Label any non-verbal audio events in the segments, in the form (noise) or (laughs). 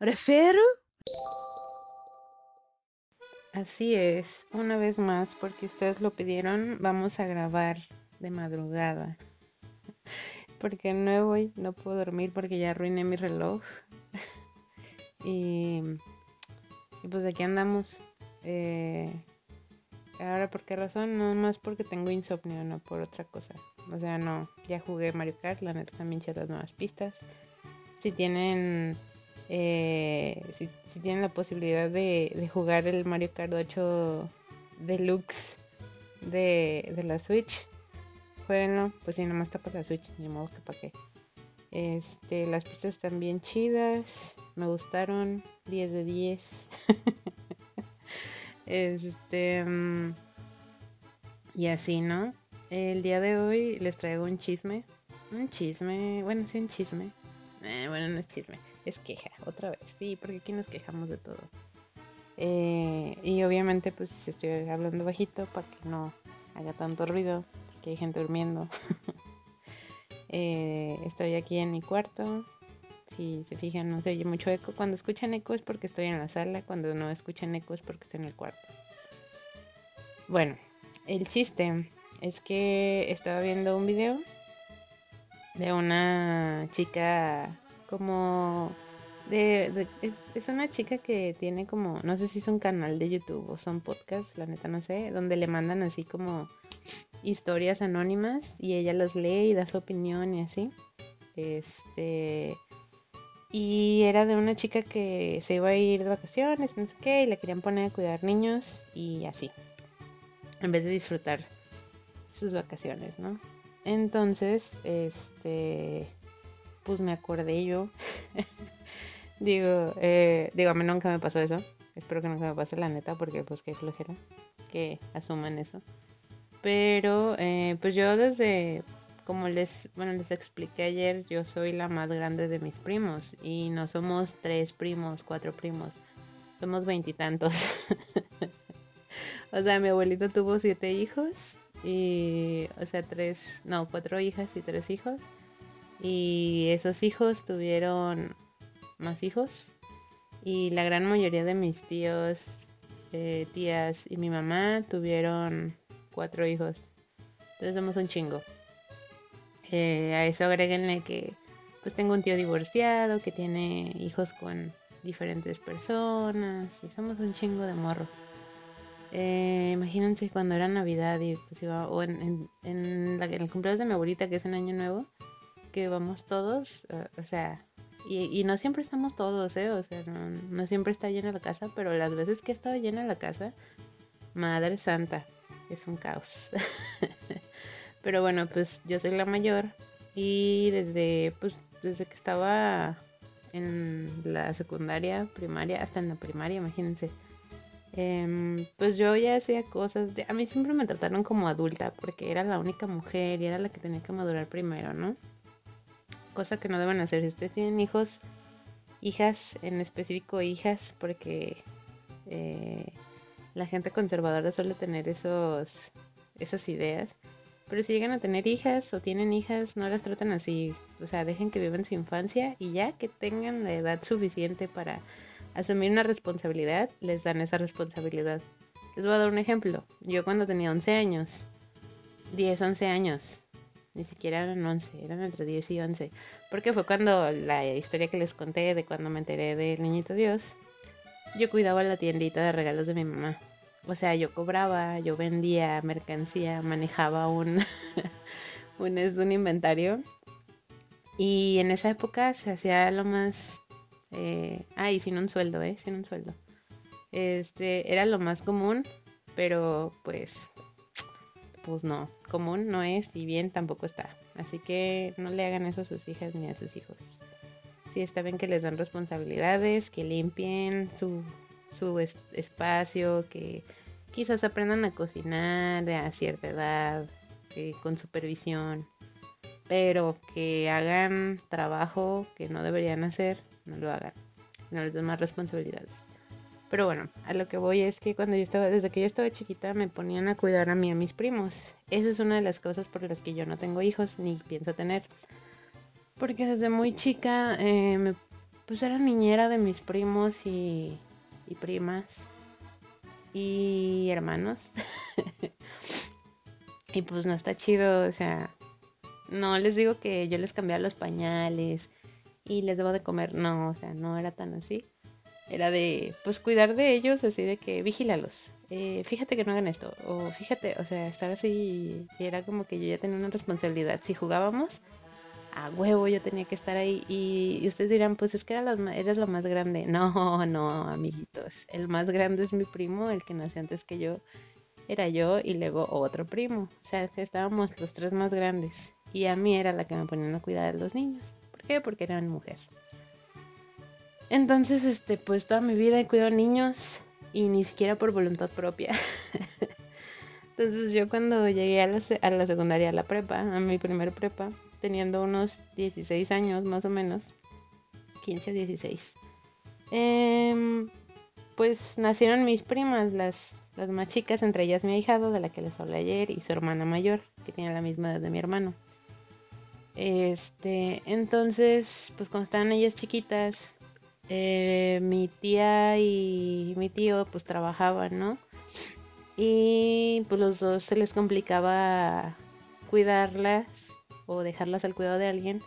¿Refiero? Así es, una vez más, porque ustedes lo pidieron, vamos a grabar de madrugada. (laughs) Porque no voy, no puedo dormir porque ya arruiné mi reloj. (laughs) y, y, pues aquí andamos. Eh, ahora, ¿por qué razón? No más porque tengo insomnio, no por otra cosa. O sea, no, ya jugué Mario Kart, la neta también las nuevas pistas. Si tienen eh, si, tienen la posibilidad de, jugar el Mario Kart 8 Deluxe de, de la Switch, jueguenlo. Pues si nomás está para la Switch, ni modo que para qué. Este, las pistas están bien chidas, me gustaron, 10 de 10. (laughs) este, mm, y así, ¿no? El día de hoy les traigo un chisme. Un chisme, bueno, sí, un chisme. Eh, bueno, no es chisme es queja, otra vez, sí, porque aquí nos quejamos de todo. Eh, y obviamente pues estoy hablando bajito para que no haga tanto ruido, porque hay gente durmiendo. (laughs) Eh, estoy aquí en mi cuarto. Si se fijan, no se oye mucho eco. Cuando escuchan eco es porque estoy en la sala. Cuando no escuchan eco es porque estoy en el cuarto. Bueno, el chiste es que estaba viendo un video de una chica como de, es, una chica que tiene como, no sé si es un canal de YouTube o son podcasts, la neta no sé, donde le mandan así como historias anónimas y ella las lee y da su opinión y así. Este y era de una chica que se iba a ir de vacaciones, no sé qué, y le querían poner a cuidar niños y así. En vez de disfrutar sus vacaciones, ¿no? Entonces, este pues me acordé yo. (laughs) digo, eh, digo, a mí nunca me pasó eso. Espero que nunca me pase la neta, porque pues qué flojera que asuman eso. Pero, eh, pues yo desde, como les, bueno, les expliqué ayer, yo soy la más grande de mis primos. Y no somos tres primos, cuatro primos. Somos veintitantos. (laughs) o sea, mi abuelito tuvo siete hijos. Y, o sea, tres, no, cuatro hijas y tres hijos. Y esos hijos tuvieron más hijos. Y la gran mayoría de mis tíos, eh, tías y mi mamá tuvieron cuatro hijos. Entonces somos un chingo. Eh, a eso agréguenle que pues tengo un tío divorciado que tiene hijos con diferentes personas y somos un chingo de morros. Eh, imagínense cuando era Navidad y pues iba, o en, en, el cumpleaños de mi abuelita que es en Año Nuevo, que vamos todos, o sea, y, no siempre estamos todos, ¿eh? O sea, no, siempre está llena la casa, pero las veces que he estado llena la casa, Madre Santa, es un caos. (laughs) pero bueno, pues yo soy la mayor y desde, pues, desde que estaba en la secundaria, primaria, hasta en la primaria, imagínense. Em, pues yo ya hacía cosas, de, a mí siempre me trataron como adulta porque era la única mujer y era la que tenía que madurar primero, ¿no? Cosa que no deben hacer. Si ustedes tienen hijos, hijas, en específico hijas, porque eh, la gente conservadora suele tener esos, esas ideas. Pero si llegan a tener hijas o tienen hijas, no las traten así. O sea, dejen que vivan su infancia y ya que tengan la edad suficiente para asumir una responsabilidad, les dan esa responsabilidad. Les voy a dar un ejemplo. Yo cuando tenía 11 años, 10, 11 años, ni siquiera eran 11, eran entre 10 y 11. Porque fue cuando la historia que les conté de cuando me enteré del niñito Dios, yo cuidaba la tiendita de regalos de mi mamá. O sea, yo cobraba, yo vendía mercancía, manejaba un, (laughs) un, un inventario. Y en esa época se hacía lo más... Eh, ah, sin un sueldo, ¿eh? Sin un sueldo. Este, era lo más común, pero pues pues no, común no es y bien tampoco está. Así que no le hagan eso a sus hijas ni a sus hijos. Sí, está bien que les dan responsabilidades, que limpien su, su espacio, que quizás aprendan a cocinar a cierta edad, eh, con supervisión, pero que hagan trabajo que no deberían hacer, no lo hagan. No les den más responsabilidades. Pero bueno, a lo que voy es que cuando yo estaba, desde que yo estaba chiquita, me ponían a cuidar a mí y a mis primos. Esa es una de las cosas por las que yo no tengo hijos ni pienso tener. Porque desde muy chica, eh, pues era niñera de mis primos y, y primas y hermanos. (laughs) y pues no está chido, o sea, no les digo que yo les cambiaba los pañales y les debo de comer, no, o sea, no era tan así. Era de, pues cuidar de ellos, así de que vigílalos. Eh, fíjate que no hagan esto, o fíjate, o sea, estar así, era como que yo ya tenía una responsabilidad. Si jugábamos, a huevo yo tenía que estar ahí. Y, ustedes dirán, pues es que era eres lo más grande. (laughs) No, no, amiguitos. El más grande es mi primo, el que nació antes que yo. Era yo y luego otro primo. O sea, estábamos los tres más grandes. Y a mí era la que me ponían a cuidar de los niños. ¿Por qué? Porque era mi mujer. Entonces, este, pues toda mi vida he cuidado niños y ni siquiera por voluntad propia. (laughs) Entonces yo cuando llegué a la, a la secundaria, a la prepa, a mi primer prepa, teniendo unos 16 años más o menos, 15 o 16. Em, pues nacieron mis primas, las, las más chicas, entre ellas mi ahijado, de la que les hablé ayer, y su hermana mayor, que tiene la misma edad de mi hermano. Este, entonces, pues cuando estaban ellas chiquitas, eh, mi tía y mi tío pues trabajaban, ¿no? Y pues los dos se les complicaba cuidarlas o dejarlas al cuidado de alguien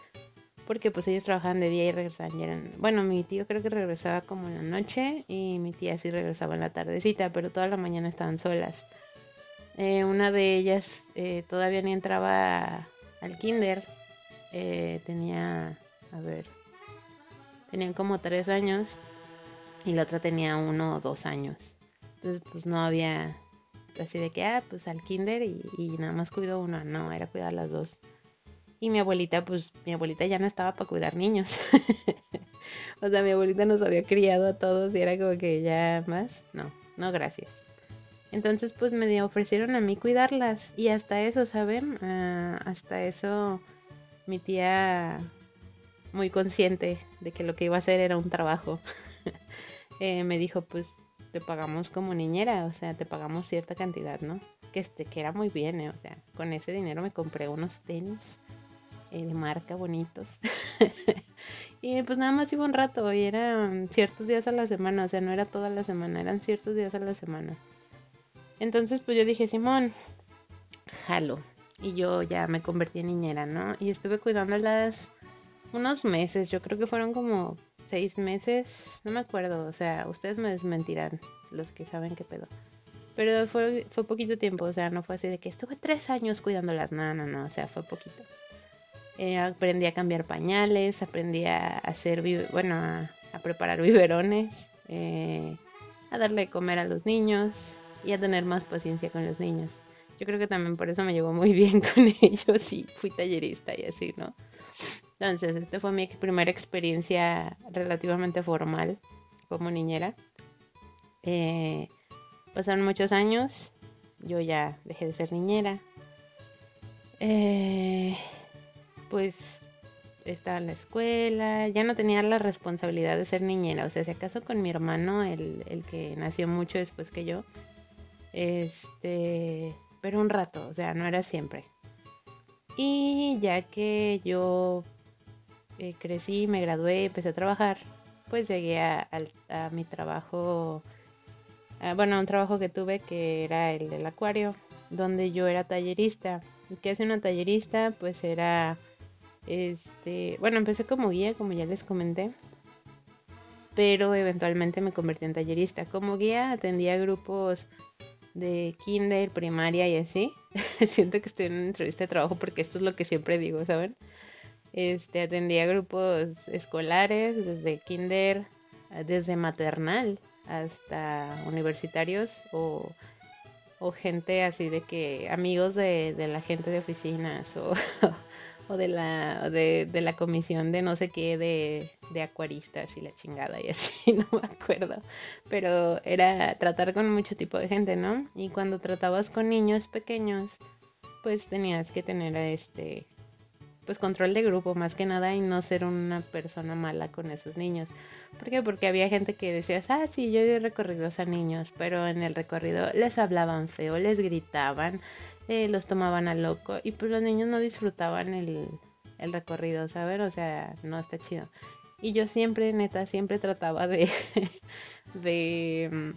porque pues ellos trabajaban de día y regresaban eran... bueno mi tío creo que regresaba como en la noche y mi tía sí regresaba en la tardecita pero toda la mañana estaban solas eh, una de ellas eh, todavía ni entraba al kinder eh, tenía a ver tenían como tres años y la otra tenía uno o dos años entonces pues no había así de que ah pues al kinder y, nada más cuido una no era cuidar las dos y mi abuelita, pues mi abuelita ya no estaba para cuidar niños. (laughs) o sea, mi abuelita nos había criado a todos y era como que ya más. No, no, gracias. Entonces, pues me ofrecieron a mí cuidarlas. Y hasta eso, ¿saben? Ah, hasta eso mi tía, muy consciente de que lo que iba a hacer era un trabajo, (laughs) eh, me dijo, pues te pagamos como niñera, o sea, te pagamos cierta cantidad, ¿no? Que, este, que era muy bien, ¿eh? o sea, con ese dinero me compré unos tenis eh, de marca bonitos. (laughs) y pues nada más iba un rato y eran ciertos días a la semana, o sea, no era toda la semana, eran ciertos días a la semana. Entonces pues yo dije, Simón, jalo. Y yo ya me convertí en niñera, ¿no? Y estuve cuidándolas unos meses, yo creo que fueron como seis meses, no me acuerdo, o sea, ustedes me desmentirán, los que saben qué pedo. Pero fue, fue poquito tiempo, o sea, no fue así de que estuve tres años cuidándolas, no, no, no, o sea, fue poquito. Eh, aprendí a cambiar pañales, aprendí a hacer, bueno, a, preparar biberones, eh, a darle de comer a los niños y a tener más paciencia con los niños. Yo creo que también por eso me llevó muy bien (laughs) con ellos y fui tallerista y así, ¿no? Entonces, esta fue mi primera experiencia relativamente formal como niñera. Eh, pasaron muchos años, yo ya dejé de ser niñera. Eh, pues estaba en la escuela, ya no tenía la responsabilidad de ser niñera, o sea, si acaso con mi hermano, el, el que nació mucho después que yo, este, pero un rato, o sea, no era siempre. Y ya que yo eh, crecí, me gradué, empecé a trabajar, pues llegué a, a, mi trabajo, bueno, un trabajo que tuve que era el del acuario, donde yo era tallerista. ¿Qué hace una tallerista? Pues era este, bueno, empecé como guía, como ya les comenté, pero eventualmente me convertí en tallerista. Como guía atendía grupos de kinder, primaria y así. (laughs) Siento que estoy en una entrevista de trabajo porque esto es lo que siempre digo, ¿saben? Este, atendía grupos escolares desde kinder, desde maternal hasta universitarios o, o gente así de que amigos de, de la gente de oficinas o (laughs) o de la, de, de, la comisión de no sé qué de, de, acuaristas y la chingada y así, (laughs) no me acuerdo. Pero era tratar con mucho tipo de gente, ¿no? Y cuando tratabas con niños pequeños, pues tenías que tener este pues control de grupo más que nada y no ser una persona mala con esos niños. ¿Por qué? Porque había gente que decía, ah, sí, yo he recorridos a niños, pero en el recorrido les hablaban feo, les gritaban, eh, los tomaban a loco y pues los niños no disfrutaban el, el recorrido, ¿saben? O sea, no está chido. Y yo siempre, neta, siempre trataba de, (laughs) de,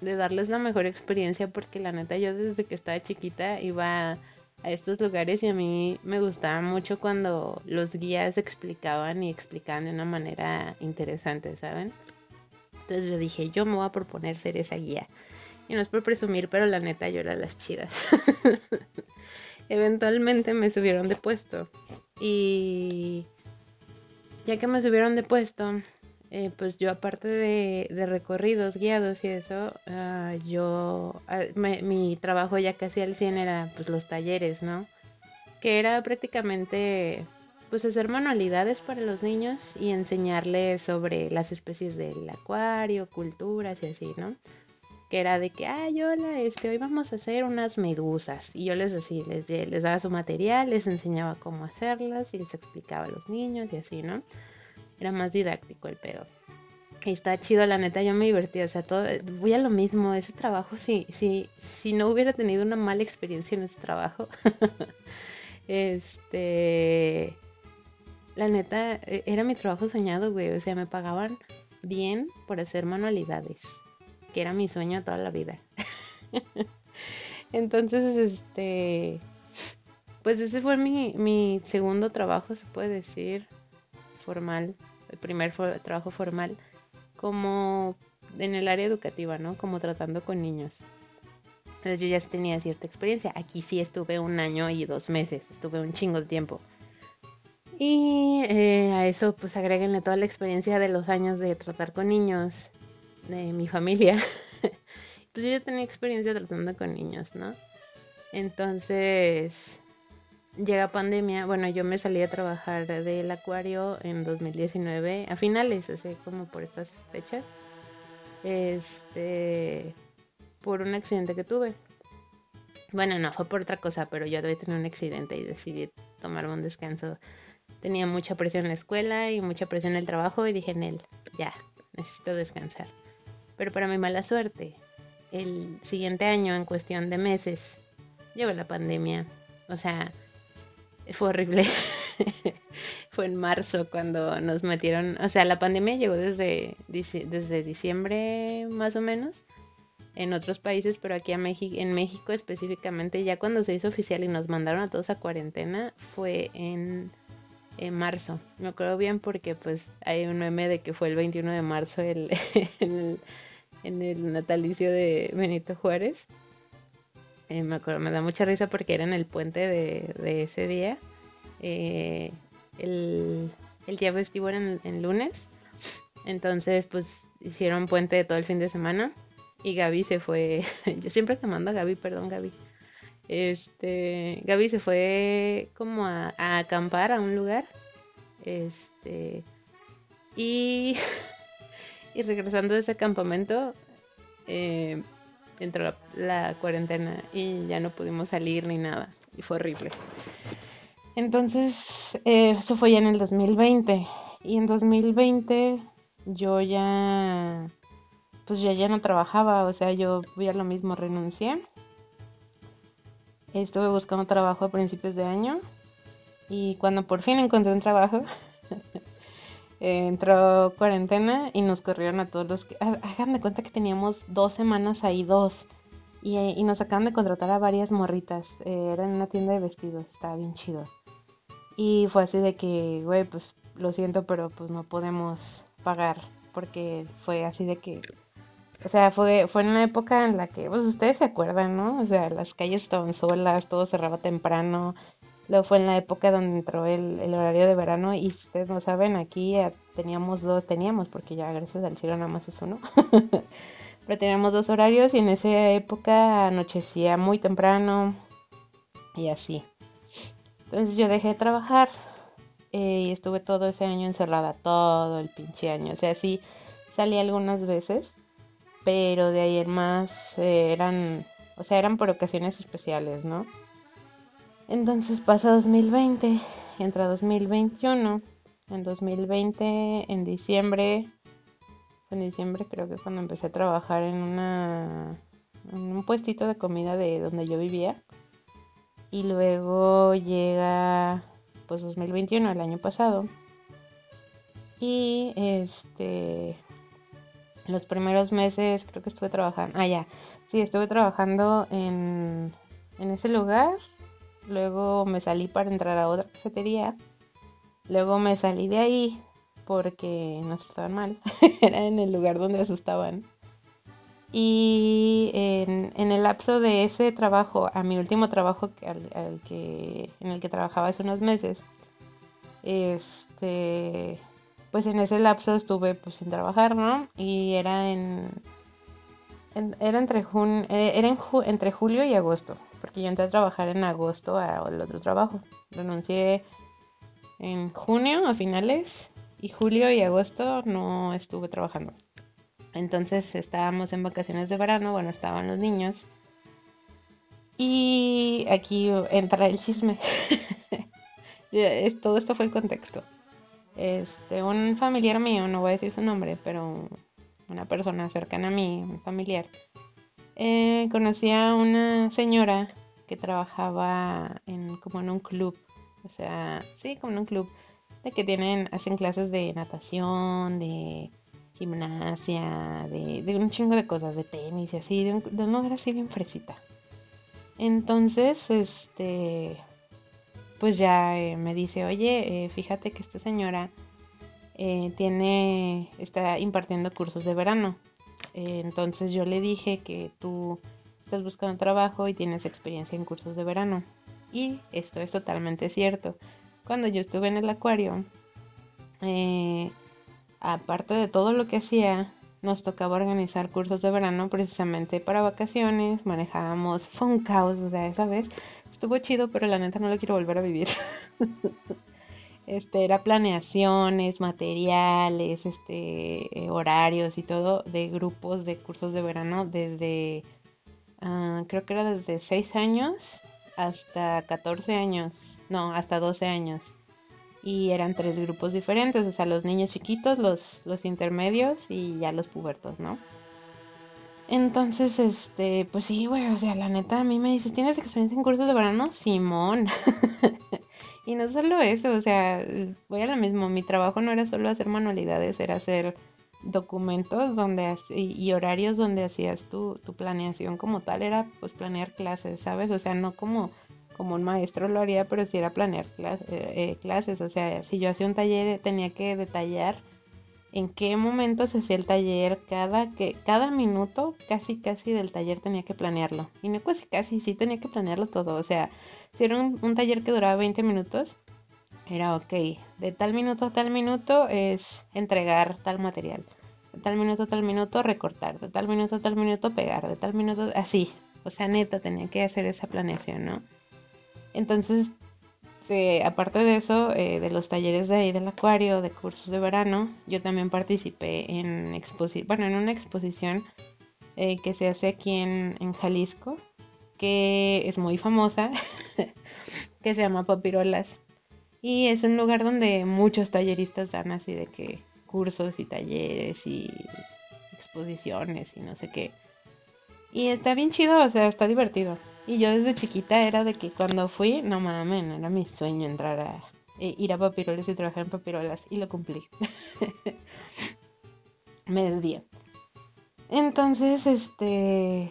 de darles la mejor experiencia porque la neta yo desde que estaba chiquita iba estos lugares y a mí me gustaba mucho cuando los guías explicaban y explicaban de una manera interesante, ¿saben? Entonces yo dije, yo me voy a proponer ser esa guía. Y no es por presumir, pero la neta yo era las chidas. (laughs) Eventualmente me subieron de puesto. Y ya que me subieron de puesto, eh, pues yo aparte de, recorridos guiados y eso, ah, yo, ah, mi trabajo ya casi al 100 era pues los talleres, ¿no? Que era prácticamente pues hacer manualidades para los niños y enseñarles sobre las especies del acuario, culturas y así, ¿no? Que era de que, ay, hola, este, hoy vamos a hacer unas medusas. Y yo les decía, les daba su material, les enseñaba cómo hacerlas y les explicaba a los niños y así, ¿no? Era más didáctico el pedo. Está chido, la neta, yo me divertí, o sea, todo, voy a lo mismo, ese trabajo, si, si, si no hubiera tenido una mala experiencia en ese trabajo, (laughs) este, la neta, e, era mi trabajo soñado, güey, o sea, me pagaban bien por hacer manualidades, que era mi sueño toda la vida. (laughs) Entonces, este, pues ese fue mi, mi segundo trabajo, se puede decir, formal el primer trabajo formal, como en el área educativa, ¿no? Como tratando con niños. Entonces yo ya tenía cierta experiencia. Aquí sí estuve un año y dos meses, estuve un chingo de tiempo. Y eh, a eso pues agréguenle toda la experiencia de los años de tratar con niños, de mi familia. (laughs) pues yo ya tenía experiencia tratando con niños, ¿no? Entonces, llega pandemia, bueno, yo me salí a trabajar del acuario en 2019, a finales, así como por estas fechas, este, por un accidente que tuve. Bueno, no, fue por otra cosa, pero yo debí tener un accidente y decidí tomarme un descanso. Tenía mucha presión en la escuela y mucha presión en el trabajo y dije en él, ya, necesito descansar. Pero para mi mala suerte, el siguiente año, en cuestión de meses, llegó la pandemia. O sea, fue horrible. (laughs) fue en marzo cuando nos metieron, o sea, la pandemia llegó desde, desde diciembre más o menos en otros países, pero aquí en México específicamente, ya cuando se hizo oficial y nos mandaron a todos a cuarentena, fue en, en marzo. Me acuerdo bien porque pues hay un meme de que fue el 21 de marzo (laughs) el, en el natalicio de Benito Juárez. Me da mucha risa porque era en el puente de, ese día. Eh, el, día festivo era en, lunes. Entonces, pues hicieron puente todo el fin de semana. Y Gaby se fue. (laughs) Yo siempre te mando a Gaby, perdón, Gaby. Este. Gaby se fue como a, a acampar a un lugar. Este. Y. (laughs) y regresando de ese campamento. Eh, entró la, cuarentena y ya no pudimos salir ni nada. Y fue horrible. Entonces, eh, eso fue ya en el 2020. Y en 2020 yo ya, pues ya, ya no trabajaba, o sea, yo voy a lo mismo, renuncié. Estuve buscando trabajo a principios de año y cuando por fin encontré un trabajo, (laughs) entró cuarentena y nos corrieron a todos los que... Hagan de cuenta que teníamos dos semanas ahí, dos. Y, nos acaban de contratar a varias morritas. Eh, era en una tienda de vestidos, estaba bien chido. Y fue así de que, güey, pues lo siento, pero pues no podemos pagar. Porque fue así de que... O sea, fue, fue en una época en la que, pues ustedes se acuerdan, ¿no? O sea, las calles estaban solas, todo cerraba temprano, Luego fue en la época donde entró el, horario de verano y si ustedes no saben, aquí teníamos dos, teníamos, porque ya gracias al cielo nada más es uno. (laughs) Pero teníamos dos horarios y en esa época anochecía muy temprano y así. Entonces yo dejé de trabajar eh, y estuve todo ese año encerrada, todo el pinche año. O sea, sí salí algunas veces, pero de ahí en más eh, eran, o sea, eran por ocasiones especiales, ¿no? Entonces pasa 2020, entra 2021. En 2020, en diciembre, en diciembre creo que cuando empecé a trabajar en una en un puestito de comida de donde yo vivía. Y luego llega pues 2021, el año pasado. Y este, los primeros meses creo que estuve trabajando, ah ya, sí, estuve trabajando en, en ese lugar. Luego me salí para entrar a otra cafetería. Luego me salí de ahí porque nos trataban mal. (laughs) Era en el lugar donde asustaban. Y en, el lapso de ese trabajo, a mi último trabajo al, que, en el que trabajaba hace unos meses, este, pues en ese lapso estuve pues sin trabajar, ¿no? Y era en, era entre jun, eh, era entre julio y agosto, porque yo entré a trabajar en agosto al otro trabajo. Renuncié en junio a finales y julio y agosto no estuve trabajando. Entonces estábamos en vacaciones de verano, bueno, estaban los niños. Y aquí entra el chisme. (laughs) Todo esto fue el contexto. Este, un familiar mío, no voy a decir su nombre, pero una persona cercana a mí, un familiar, eh, conocía a una señora que trabajaba en, como en un club, o sea, sí, como en un club, de que tienen, hacen clases de natación, de gimnasia, de, un chingo de cosas, de tenis y así, de un, de lugar así bien fresita. Entonces, este, pues ya eh, me dice, oye, eh, fíjate que esta señora eh, tiene, está impartiendo cursos de verano. entonces yo le dije que tú estás buscando trabajo y tienes experiencia en cursos de verano. Y esto es totalmente cierto. Cuando yo estuve en el acuario, eh, aparte de todo lo que hacía, nos tocaba organizar cursos de verano precisamente para vacaciones, manejábamos, fue un caos, o sea, esa vez estuvo chido, pero la neta no lo quiero volver a vivir. (laughs) este, era planeaciones, materiales, este, horarios y todo de grupos de cursos de verano desde, ah, creo que era desde 6 años hasta 14 años, no, hasta 12 años y eran tres grupos diferentes, o sea, los niños chiquitos, los, los intermedios y ya los pubertos, ¿no? Entonces, este, pues sí, güey, o sea, la neta a mí me dices, ¿tienes experiencia en cursos de verano? Simón. (laughs) y no solo eso, o sea, voy a lo mismo, mi trabajo no era solo hacer manualidades, era hacer documentos donde y, horarios donde hacías tu, tu planeación como tal, era pues planear clases, ¿sabes? O sea, no como como un maestro lo haría, pero si era planear eh, eh, clases. O sea, si yo hacía un taller, tenía que detallar en qué momento se hacía el taller, cada, que, cada minuto, casi casi del taller tenía que planearlo. Y no casi casi, sí tenía que planearlo todo. O sea, si era un, un taller que duraba 20 minutos, era ok, de tal minuto a tal minuto es entregar tal material. De tal minuto a tal minuto recortar, de tal minuto a tal minuto pegar, de tal minuto así. O sea, neta, tenía que hacer esa planeación, ¿no? Entonces, aparte de eso, eh, de los talleres de ahí del acuario, de cursos de verano, yo también participé en, bueno, en una exposición eh, que se hace aquí en, en Jalisco, que es muy famosa, (laughs) que se llama Papirolas. Y es un lugar donde muchos talleristas dan así de que cursos y talleres y exposiciones y no sé qué. Y está bien chido, o sea, está divertido. Y yo desde chiquita era de que cuando fui, no mames, era mi sueño entrar a eh, ir a papirolas y trabajar en papirolas y lo cumplí. (laughs) Me desvié. Entonces, este,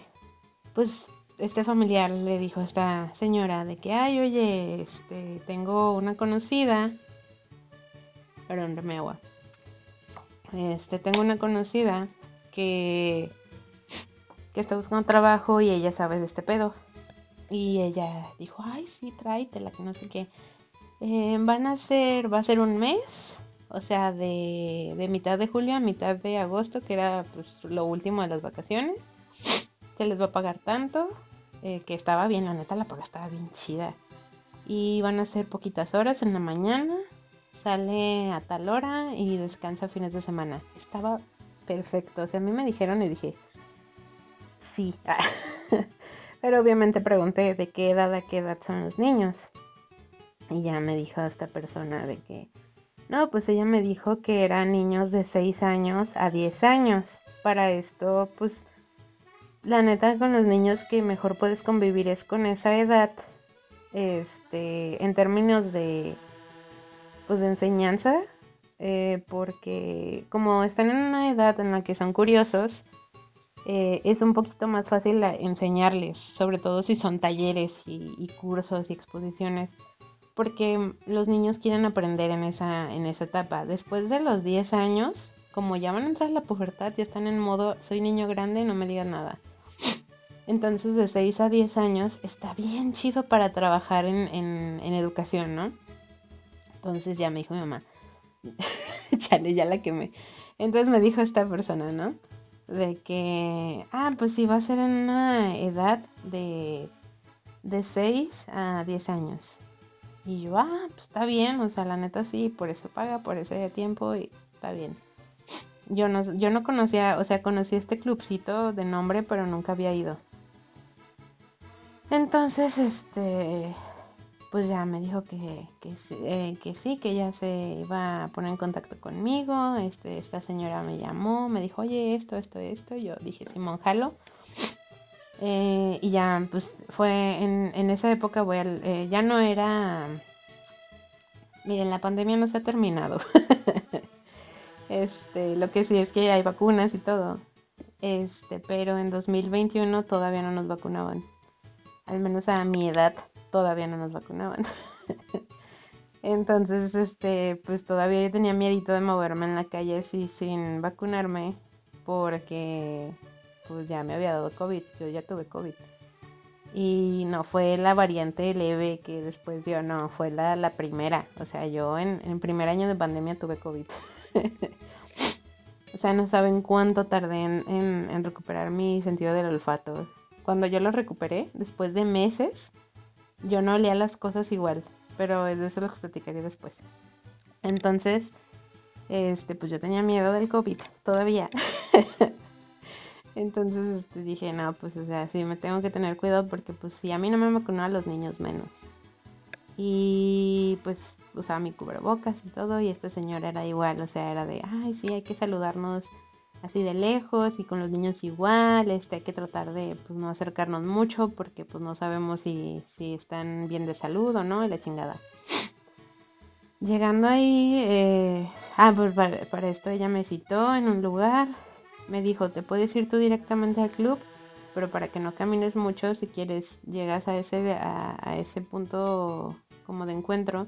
pues este familiar le dijo a esta señora de que, ay, oye, este, tengo una conocida, perdón, dame agua. Este, tengo una conocida que, que está buscando trabajo y ella sabe de este pedo. Y ella dijo, ay, sí, tráetela, que no sé qué. Eh, van a ser, va a ser un mes, o sea, de, de, mitad de julio a mitad de agosto, que era pues lo último de las vacaciones. Se les va a pagar tanto, eh, que estaba bien, la neta la paga estaba bien chida. Y van a ser poquitas horas en la mañana, sale a tal hora y descansa fines de semana. Estaba perfecto, o sea, a mí me dijeron y dije, sí. (laughs) Pero obviamente pregunté de qué edad a qué edad son los niños. Y ya me dijo esta persona de que, no, pues ella me dijo que eran niños de 6 años a 10 años. Para esto, pues, la neta con los niños que mejor puedes convivir es con esa edad. Este, en términos de, pues, enseñanza, eh, porque como están en una edad en la que son curiosos, eh, es un poquito más fácil enseñarles, sobre todo si son talleres y, cursos y exposiciones, porque los niños quieren aprender en esa, en esa etapa. Después de los 10 años, como ya van a entrar a la pubertad, ya están en modo, soy niño grande, no me digas nada. Entonces de 6 a 10 años está bien chido para trabajar en, en, educación, ¿no? Entonces ya me dijo mi mamá, (laughs) chale, ya la quemé. Entonces me dijo esta persona, ¿no? De que, ah, pues sí, va a ser en una edad de, de 6 a 10 años. Y yo, ah, pues está bien, o sea, la neta sí, por eso paga, por ese tiempo y está bien. Yo no, yo no conocía, o sea, conocí este clubcito de nombre, pero nunca había ido. Entonces, este, pues ya me dijo que, eh, que, sí, que ya se iba a poner en contacto conmigo. Este, esta señora me llamó, me dijo, oye, esto, esto, esto. Yo dije, Simón, jalo. Eh, y ya, pues fue en, en esa época, voy al, eh, ya no era... Miren, la pandemia no se ha terminado. (laughs) este, lo que sí es que hay vacunas y todo. Este, pero en 2021 todavía no nos vacunaban al menos a mi edad, todavía no nos vacunaban. (laughs) Entonces, este, pues todavía yo tenía miedito de moverme en la calle así sin vacunarme porque pues ya me había dado COVID, yo ya tuve COVID. Y no fue la variante leve que después dio, no, fue la, la primera. O sea, yo en, en primer año de pandemia tuve COVID. (laughs) o sea, no saben cuánto tardé en recuperar mi sentido del olfato cuando yo lo recuperé, después de meses, yo no olía las cosas igual, pero de eso lo platicaré después. Entonces, este, pues yo tenía miedo del COVID todavía. (laughs) Entonces este, dije, no, pues o sea, sí me tengo que tener cuidado porque pues si a mí no me vacunó a los niños menos. Y pues usaba mi cubrebocas y todo y esta señora era igual, o sea, era de, ay, sí, hay que saludarnos así de lejos y con los niños igual, este hay que tratar de pues no acercarnos mucho porque pues no sabemos si, si están bien de salud o no y la chingada. Llegando ahí, eh, ah, pues para, esto ella me citó en un lugar, me dijo, te puedes ir tú directamente al club, pero para que no camines mucho, si quieres, llegas a ese, a, ese punto como de encuentro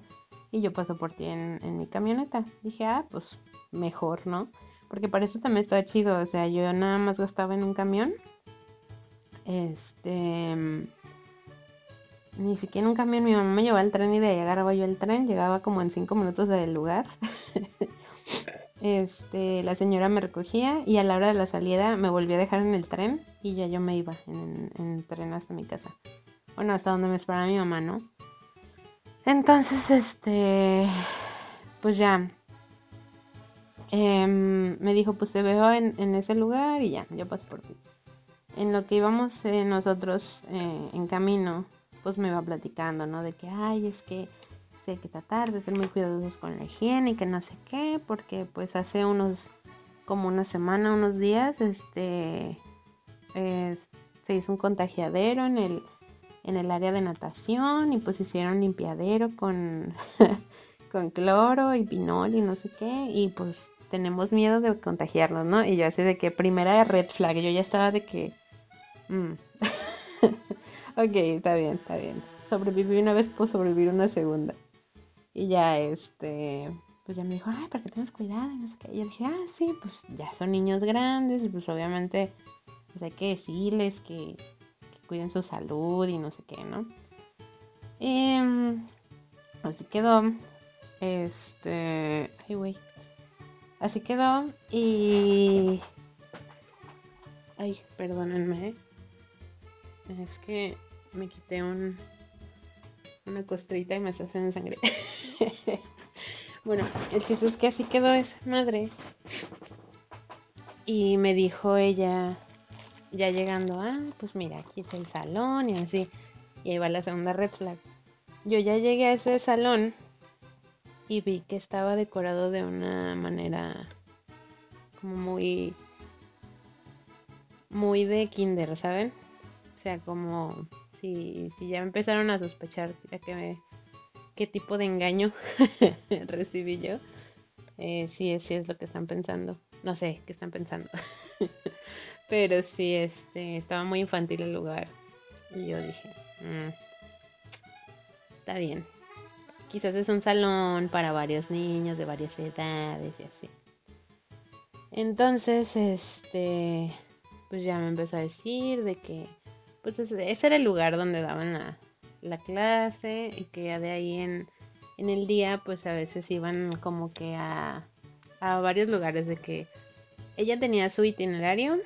y yo paso por ti en, en mi camioneta. Dije, ah, pues mejor, ¿no? Porque para eso también estaba chido. O sea, yo nada más gastaba en un camión. Este. Ni siquiera en un camión. Mi mamá me llevaba al tren y de ahí agarraba yo el tren. Llegaba como en cinco minutos del lugar. (laughs) este, la señora me recogía y a la hora de la salida me volvía a dejar en el tren y ya yo me iba en, en el tren hasta mi casa. Bueno, hasta donde me esperaba mi mamá, ¿no? Entonces, este, pues ya, Em, me dijo, pues se veo en, ese lugar y ya, yo paso por ti. En lo que íbamos eh, nosotros eh, en camino, pues me iba platicando, ¿no? De que, ay, es que hay que tratar de ser muy cuidadosos con la higiene y que no sé qué, porque pues hace unos, como una semana, unos días, este, se hizo un contagiadero en el, en el área de natación y pues hicieron limpiadero con, (laughs) con cloro y pinol y no sé qué, y pues tenemos miedo de contagiarnos, ¿no? Y yo así de que primera red flag, yo ya estaba de que... Mm. (laughs) ok, está bien, está bien. Sobreviví una vez, puedo sobrevivir una segunda. Y ya, este, pues ya me dijo, ay, para que tengas cuidado y no sé qué. Y yo dije, ah, sí, pues ya son niños grandes, pues obviamente pues hay que decirles que, cuiden su salud y no sé qué, ¿no? Em, así quedó. Este, ay, güey, Así quedó y... Ay, perdónenme. ¿eh? Es que me quité un, una costrita y me hace en sangre. (laughs) bueno, el chiste es que así quedó esa madre. Y me dijo ella, ya llegando, ah, pues mira, aquí es el salón y así. Y ahí va la segunda red flag. Yo ya llegué a ese salón y vi que estaba decorado de una manera como muy muy de kinder, ¿saben? O sea, como si, si ya empezaron a sospechar que qué tipo de engaño (laughs) recibí yo. Eh, sí, sí es lo que están pensando. No sé qué están pensando. (laughs) Pero sí, este, estaba muy infantil el lugar. Y yo dije, mm, está bien. Quizás es un salón para varios niños de varias edades y así. Entonces, este, pues ya me empezó a decir de que, pues ese era el lugar donde daban la, la clase y que ya de ahí en, en el día, pues a veces iban como que a, a varios lugares de que ella tenía su itinerario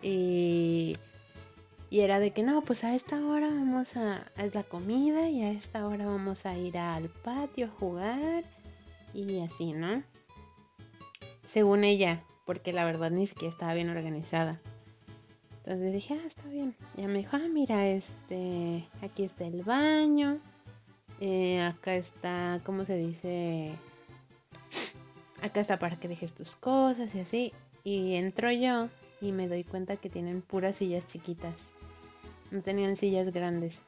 y, y era de que no, pues a esta hora vamos a, a la comida y a esta hora vamos a ir al patio a jugar y así, ¿no? Según ella, porque la verdad ni siquiera estaba bien organizada. Entonces dije, ah, está bien. Ya me dijo, ah, mira, este, aquí está el baño. Eh, acá está, ¿cómo se dice? Acá está para que dejes tus cosas y así. Y entro yo y me doy cuenta que tienen puras sillas chiquitas. No tenían sillas grandes.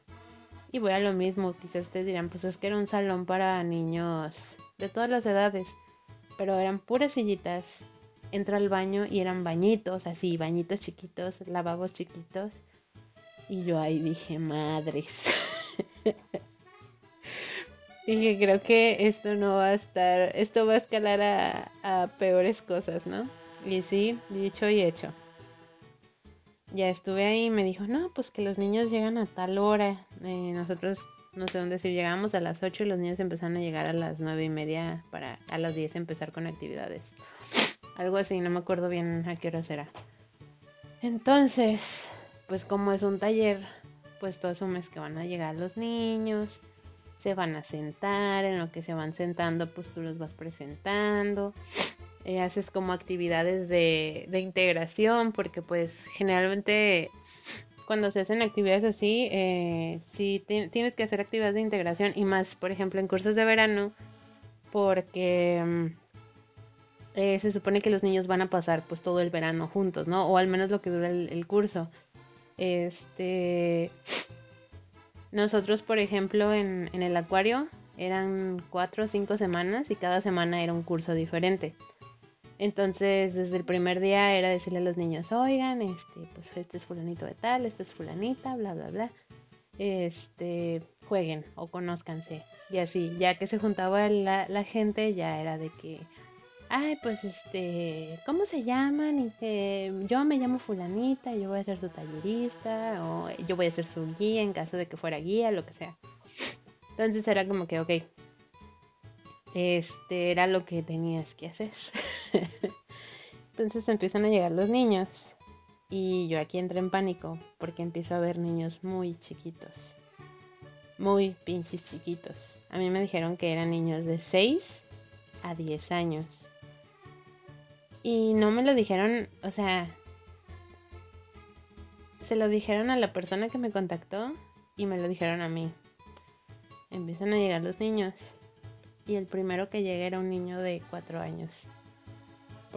Y voy a lo mismo, quizás ustedes dirán, pues es que era un salón para niños de todas las edades. Pero eran puras sillitas. Entro al baño y eran bañitos, así, bañitos chiquitos, lavabos chiquitos. Y yo ahí dije, madres. (laughs) dije, creo que esto no va a estar, esto va a escalar a, a peores cosas, ¿no? Y sí, dicho y hecho. Ya estuve ahí y me dijo, no, pues que los niños llegan a tal hora. Eh, nosotros, no sé dónde decir, llegábamos a las 8 y los niños empezaron a llegar a las nueve y media para a las 10 empezar con actividades. Algo así, no me acuerdo bien a qué hora será. Entonces, pues como es un taller, pues todo asumes que van a llegar los niños, se van a sentar, en lo que se van sentando, pues tú los vas presentando eh, haces como actividades de, integración, porque pues generalmente cuando se hacen actividades así, eh, sí tienes que hacer actividades de integración y más, por ejemplo, en cursos de verano, porque mm, eh, se supone que los niños van a pasar pues todo el verano juntos, ¿no? O al menos lo que dura el, el curso. Este, nosotros, por ejemplo, en, en el acuario eran cuatro o cinco semanas y cada semana era un curso diferente. Entonces, desde el primer día era decirle a los niños, oigan, este, pues este es fulanito de tal, este es fulanita, bla, bla, bla. Este, jueguen o conózcanse. Y así, ya que se juntaba la, la gente, ya era de que, ay, pues este, ¿cómo se llaman? Y que yo me llamo fulanita, yo voy a ser su tallerista, o yo voy a ser su guía en caso de que fuera guía, lo que sea. Entonces era como que, ok, este era lo que tenías que hacer. (laughs) Entonces empiezan a llegar los niños y yo aquí entré en pánico porque empiezo a ver niños muy chiquitos. Muy pinches chiquitos. A mí me dijeron que eran niños de 6 a 10 años. Y no me lo dijeron, o sea, se lo dijeron a la persona que me contactó y me lo dijeron a mí. Empiezan a llegar los niños. Y el primero que llegué era un niño de 4 años.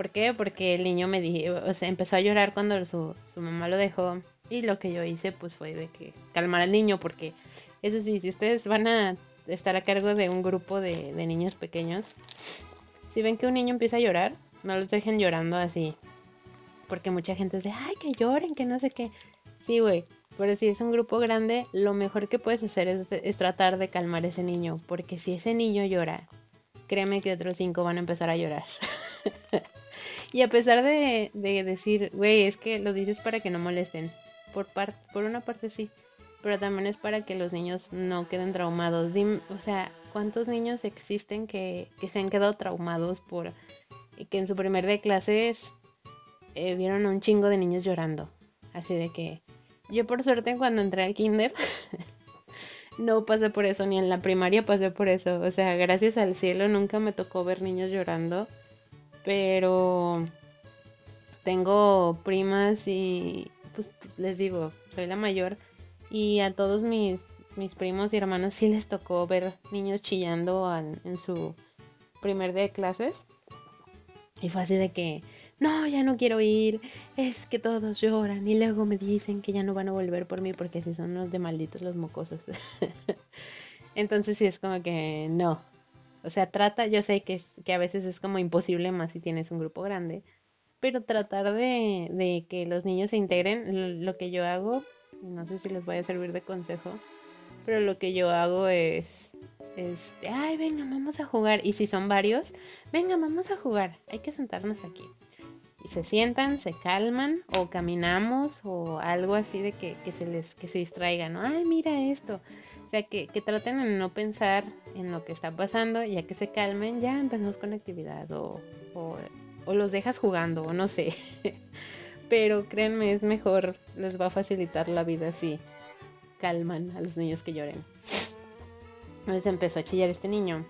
¿Por qué? Porque el niño me dijo, o sea, empezó a llorar cuando su, mamá lo dejó. Y lo que yo hice, pues fue de que calmar al niño, porque eso sí, si ustedes van a estar a cargo de un grupo de, niños pequeños, si ven que un niño empieza a llorar, no los dejen llorando así. Porque mucha gente dice, ay, que lloren, que no sé qué. Sí, güey. Pero si es un grupo grande, lo mejor que puedes hacer es, es, tratar de calmar a ese niño. Porque si ese niño llora, créeme que otros cinco van a empezar a llorar. (laughs) y a pesar de, decir, güey, es que lo dices para que no molesten. Por, por una parte sí, pero también es para que los niños no queden traumados. o sea, ¿cuántos niños existen que, se han quedado traumados por que en su primer día de clases eh, vieron a un chingo de niños llorando? Así de que yo por suerte cuando entré al kinder (laughs) no pasé por eso, ni en la primaria pasé por eso. O sea, gracias al cielo nunca me tocó ver niños llorando pero tengo primas y pues les digo, soy la mayor y a todos mis, mis primos y hermanos sí les tocó ver niños chillando en su primer día de clases. Y fue así de que, no, ya no quiero ir, es que todos lloran y luego me dicen que ya no van a volver por mí porque si son los de malditos los mocosos. (laughs) Entonces sí es como que no, O sea, trata, yo sé que, que a veces es como imposible más si tienes un grupo grande, pero tratar de, de que los niños se integren, lo que yo hago, no sé si les voy a servir de consejo, pero lo que yo hago es, este, ay, venga, vamos a jugar. Y si son varios, venga, vamos a jugar. Hay que sentarnos aquí. Y se sientan, se calman, o caminamos, o algo así de que, que se les, que se distraigan, ¿no? Ay, mira esto. O sea, que, que traten de no pensar en lo que está pasando, ya que se calmen, ya empezamos con actividad, o, o, los dejas jugando, o no sé. (laughs) Pero créanme, es mejor, les va a facilitar la vida así calman a los niños que lloren. Entonces empezó a chillar este niño.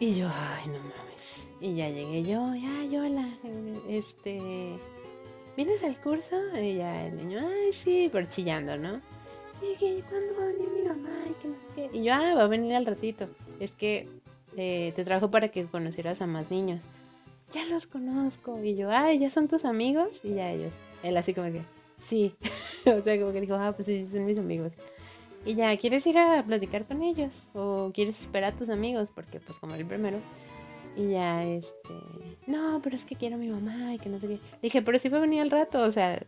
Y yo, ay, no mames. Y ya llegué yo, ya, hola, este, ¿vienes al curso? Y ya el niño, ay, sí, pero chillando, ¿no? Y que, ¿cuándo va a venir mi mamá? Y que no sé qué. Y yo, ah, va a venir al ratito. Es que eh, te trajo para que conocieras a más niños. Ya los conozco. Y yo, ay, ¿ya son tus amigos? Y ya ellos. Él así como que, sí. (laughs) o sea, como que dijo, ah, pues sí, son mis amigos. Y ya, ¿quieres ir a platicar con ellos? ¿O quieres esperar a tus amigos? Porque pues como el primero. Y ya, este... No, pero es que quiero a mi mamá y que no sé qué. Dije, pero sí va a venir al rato, o sea...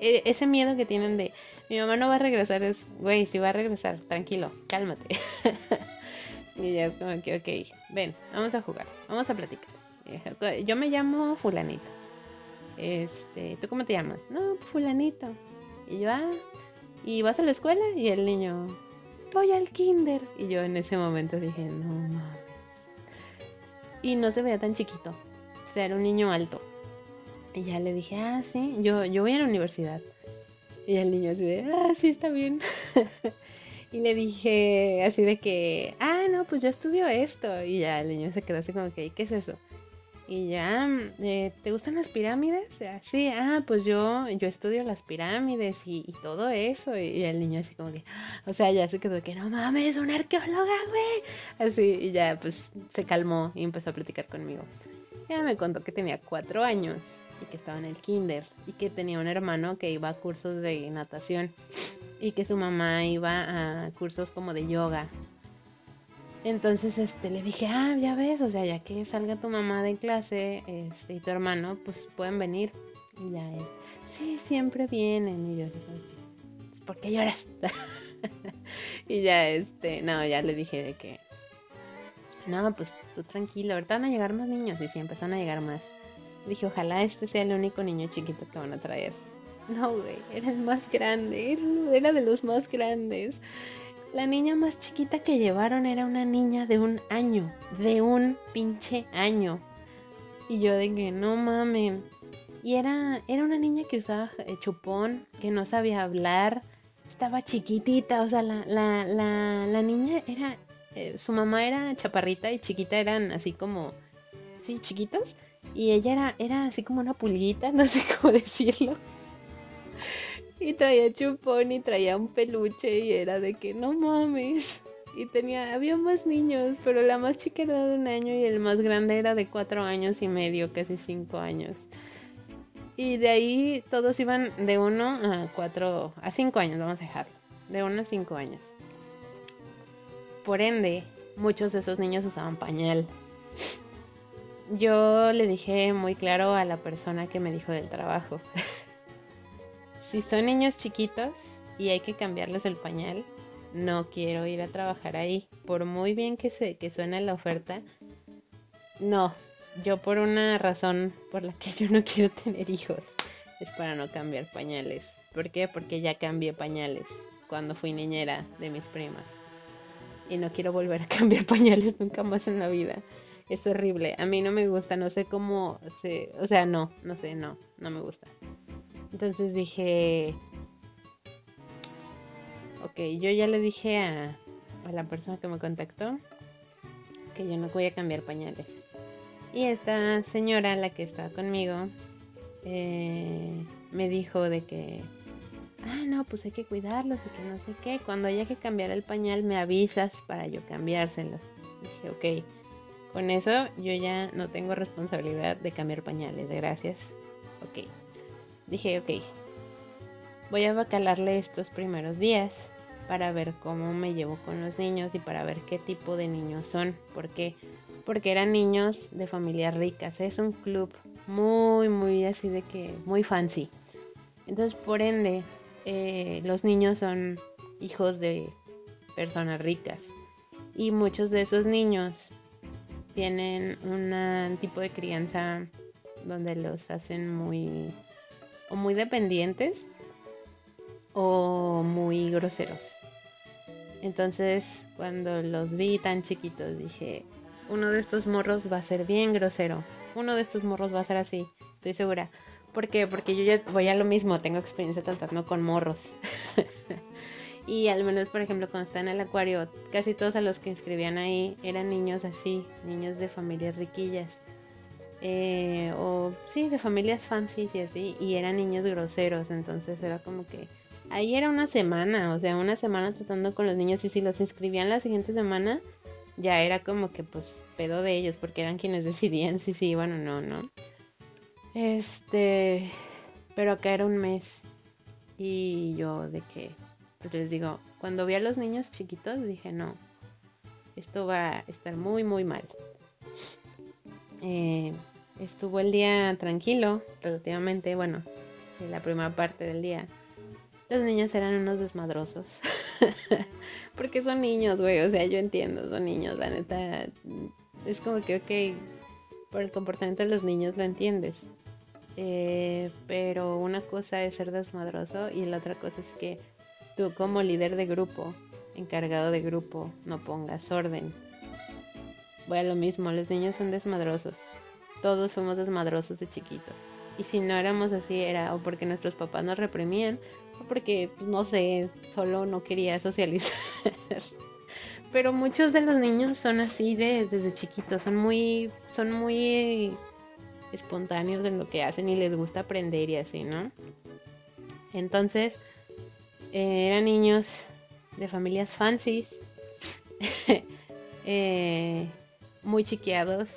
E, ese miedo que tienen de... Mi mamá no va a regresar es... Güey, si va a regresar, tranquilo, cálmate. (laughs) y ya es como que, ok, ven, vamos a jugar, vamos a platicar. Yo me llamo fulanito. Este, ¿tú cómo te llamas? No, fulanito. Y yo, ah, ¿y vas a la escuela? Y el niño, voy al kinder. Y yo en ese momento dije, no mames. Y no se veía tan chiquito. O sea, era un niño alto. Y ya le dije, ah, sí, yo, yo voy a la universidad. Y el niño así de, ah, sí, está bien. (laughs) y le dije así de que, ah, no, pues yo estudio esto. Y ya el niño se quedó así como que, ¿qué es eso? Y ya, eh, ¿te gustan las pirámides? Sí, ah, pues yo, yo estudio las pirámides y, todo eso. Y, el niño así como que, (gasps) o sea, ya se quedó que no mames, una arqueóloga, güey. Así, y ya pues se calmó y empezó a platicar conmigo. Ya me contó que tenía cuatro años y que estaba en el kinder y que tenía un hermano que iba a cursos de natación y que su mamá iba a cursos como de yoga entonces este le dije, ah, ya ves, o sea, ya que salga tu mamá de clase este, y tu hermano, pues pueden venir. Y ya él, sí, siempre vienen. Y yo, pues, ¿por qué lloras? (laughs) y ya, este, no, ya le dije de que, no, pues tú tranquilo, ahorita van a llegar más niños. Y sí, empezaron a llegar más. Dije, ojalá este sea el único niño chiquito que van a traer. (laughs) No, güey, era el más grande, era de los más grandes. La niña más chiquita que llevaron era una niña de un año, de un pinche año. Y yo de que no mamen. Y era, era una niña que usaba eh, chupón, que no sabía hablar, estaba chiquitita, o sea, la, la, la, la niña era, eh, su mamá era chaparrita y chiquita eran así como, sí, chiquitos. Y ella era, era así como una pulguita, (laughs) no sé cómo decirlo. Y traía chupón y traía un peluche y era de que no mames. Y tenía, había más niños, pero la más chica era de un año y el más grande era de cuatro años y medio, casi cinco años. Y de ahí todos iban de uno a cuatro, a cinco años, vamos a dejarlo. De uno a cinco años. Por ende, muchos de esos niños usaban pañal. Yo le dije muy claro a la persona que me dijo del trabajo. (laughs) si son niños chiquitos y hay que cambiarles el pañal, no quiero ir a trabajar ahí. Por muy bien que, se, que suene la oferta, no. Yo por una razón por la (laughs) que yo no quiero tener hijos es para no cambiar pañales. ¿Por qué? Porque ya cambié pañales cuando fui niñera de mis primas. Y no quiero volver a (laughs) cambiar pañales nunca más en la vida. Es horrible. A mí no me gusta. No sé cómo se... O sea, no. No sé, no. No me gusta. Entonces dije, ok, yo ya le dije a, la persona que me contactó que yo no voy a cambiar pañales. Y esta señora, la que estaba conmigo, eh, me dijo de que, ah, no, pues hay que cuidarlos y que no sé qué. Cuando haya que cambiar el pañal, me avisas para yo cambiárselos. Dije, ok, con eso yo ya no tengo responsabilidad de cambiar pañales, gracias. Ok dije, ok, voy a bacalarle estos primeros días para ver cómo me llevo con los niños y para ver qué tipo de niños son. ¿Por qué? Porque eran niños de familias ricas. Es un club muy, muy así de que, muy fancy. Entonces, por ende, eh, los niños son hijos de personas ricas. Y muchos de esos niños tienen un tipo de crianza donde los hacen muy o muy dependientes o muy groseros. Entonces, cuando los vi tan chiquitos, dije, uno de estos morros va a ser bien grosero. Uno de estos morros va a ser así, estoy segura. ¿Por qué? Porque yo ya voy a lo mismo, tengo experiencia tratando con morros. (laughs) y al menos, por ejemplo, cuando estaba en el acuario, casi todos a los que inscribían ahí eran niños así, niños de familias riquillas. Eh, o sí, de familias fancy y así, y eran niños groseros, entonces era como que ahí era una semana, o sea, una semana tratando con los niños y si los inscribían la siguiente semana, ya era como que pues pedo de ellos, porque eran quienes (laughs) decidían si sí iban o no, ¿no? Este, pero acá era un mes y yo de que, pues les digo, cuando vi a los niños chiquitos dije, no, esto va a estar muy, muy mal. Eh, estuvo el día tranquilo, relativamente, bueno, en la primera parte del día. Los niños eran unos desmadrosos. (laughs) Porque son niños, güey. O sea, yo entiendo, son niños. La neta, es como que, ok, por el comportamiento de los niños lo entiendes. Eh, pero una cosa es ser desmadroso y la otra cosa es que tú como líder de grupo, encargado de grupo, no pongas orden. Voy a lo mismo, los niños son desmadrosos. Todos fuimos desmadrosos de chiquitos. Y si no éramos así, era o porque nuestros papás nos reprimían porque, pues, no sé, solo no quería socializar. (laughs) Pero muchos de los niños son así de, desde chiquitos, son muy, son muy espontáneos en lo que hacen y les gusta aprender y así, ¿no? Entonces, eh, eran niños de familias fancies, (laughs) eh, muy chiqueados,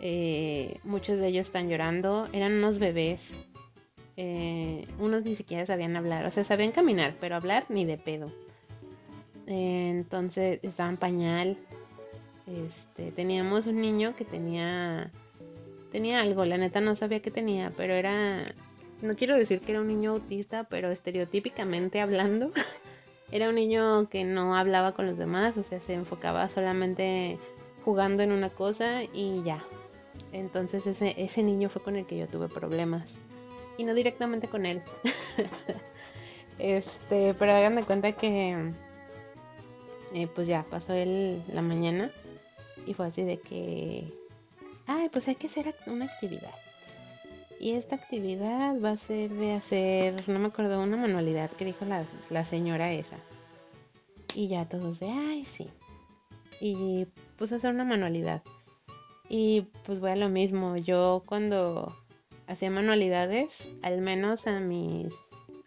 eh, muchos de ellos están llorando, eran unos bebés unos ni siquiera sabían hablar, o sea, sabían caminar, pero hablar ni de pedo. Entonces estaban pañal. Este, teníamos un niño que tenía tenía algo, la neta no sabía qué tenía, pero era no quiero decir que era un niño autista, pero estereotípicamente hablando, (laughs) era un niño que no hablaba con los demás, o sea, se enfocaba solamente jugando en una cosa y ya. Entonces ese, ese niño fue con el que yo tuve problemas y no directamente con él. (laughs) este, pero háganme cuenta que eh, pues ya pasó el, la mañana y fue así de que, ay, pues hay que hacer una actividad. Y esta actividad va a ser de hacer, no me acuerdo, una manualidad que dijo la, la señora esa. Y ya todos de, ay, sí. Y puse a hacer una manualidad. Y pues voy a lo mismo. Yo cuando hacía manualidades, al menos a mis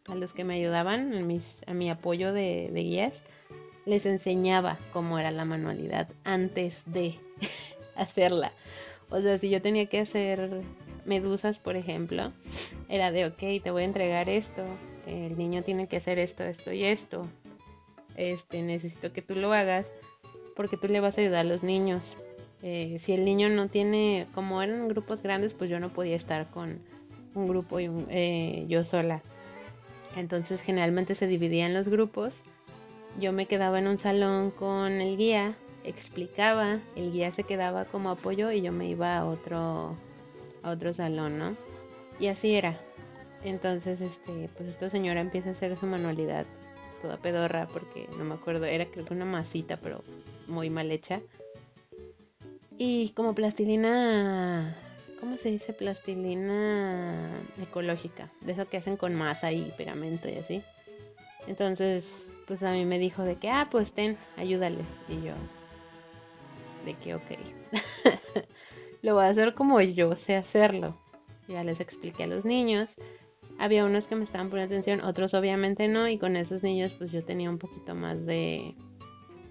a los que me ayudaban, a, mis, a mi apoyo de, guías, les enseñaba cómo era la manualidad antes de (laughs) hacerla. O sea, si yo tenía que hacer medusas, por ejemplo, era de, ok, te voy a entregar esto, el niño tiene que hacer esto, esto y esto. Este, necesito que tú lo hagas porque tú le vas a ayudar a los niños. Eh, si el niño no tiene, como eran grupos grandes, pues yo no podía estar con un grupo y eh, yo sola. Entonces generalmente se dividían los grupos. Yo me quedaba en un salón con el guía, explicaba, el guía se quedaba como apoyo y yo me iba a otro, otro salón, ¿no? Y así era. Entonces, este, pues esta señora empieza a hacer su manualidad toda pedorra porque no me acuerdo, era creo que una masita, pero muy mal hecha. Y como plastilina, ¿cómo se dice? Plastilina ecológica, de eso que hacen con masa y pegamento y así. Entonces, pues a mí me dijo de que, ah, pues ten, ayúdales. Y yo, de que, ok. (laughs) Lo voy a hacer como yo sé hacerlo. Ya les expliqué a los niños. Había unos que me estaban poniendo atención, otros obviamente no. Y con esos niños, pues yo tenía un poquito más de,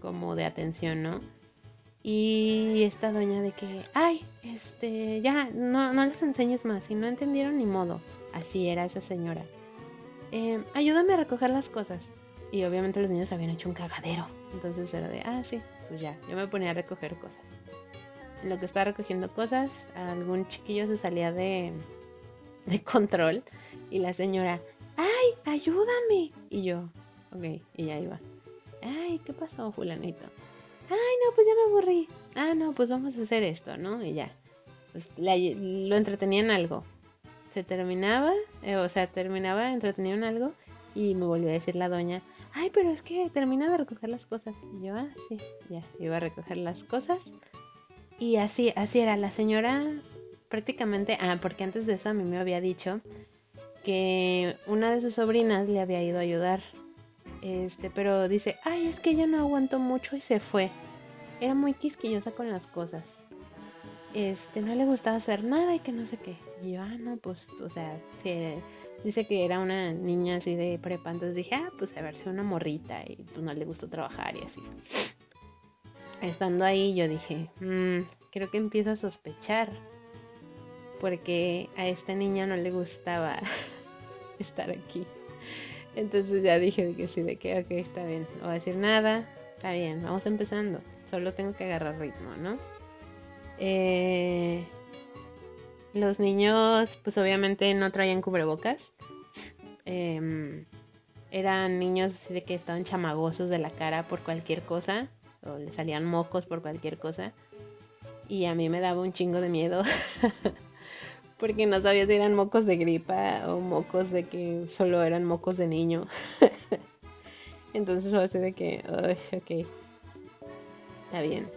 como de atención, ¿no? Y esta doña de que, ay, este, ya, no, no les enseñes más. Si no entendieron ni modo. Así era esa señora. Em, ayúdame a recoger las cosas. y obviamente los niños habían hecho un cagadero. Entonces era de, ah, sí, pues ya, yo me ponía a recoger cosas. Lo que estaba recogiendo cosas, algún chiquillo se salía de, de control y la señora, ¡ay, ayúdame! Y yo, ok, y ya iba. ¡ay, qué pasó, fulanito! ¡ay, no, pues ya me aburrí! Ah, no, pues vamos a hacer esto, ¿no? Y ya. Pues lo entretenía en algo. Se terminaba, eh, o sea, terminaba entretenido en algo y me volvió a decir la doña, ay, pero es que termina de recoger las cosas. Y yo, ah, sí, ya, iba a recoger las cosas. Y así, así era, la señora prácticamente, ah, porque antes de eso a mí me había dicho que una de sus sobrinas le había ido a ayudar. Este, pero dice, ay, es que ella no aguantó mucho y se fue. Era muy quisquillosa con las cosas. Este, no le gustaba hacer nada y que no sé qué. Y yo, ah, no, pues, o sea, dice que era una niña así de prepa, entonces dije, ah, pues a ver si una morrita y pues no le gustó trabajar y así. Estando ahí yo dije, mmm, creo que empiezo a sospechar porque a esta niña no le gustaba (laughs) estar aquí. Entonces ya dije que sí, de que ok, está bien, no voy a decir nada, está bien, vamos empezando, solo tengo que agarrar ritmo, ¿no? Eh, los niños, pues obviamente no traían cubrebocas. Em, eran niños así de que estaban chamagosos de la cara por cualquier cosa, o le salían mocos por cualquier cosa. Y a mí me daba un chingo de miedo. (laughs) porque no sabía si eran mocos de gripa o mocos de que solo eran mocos de niño. (laughs) Entonces así de que, ok, está bien.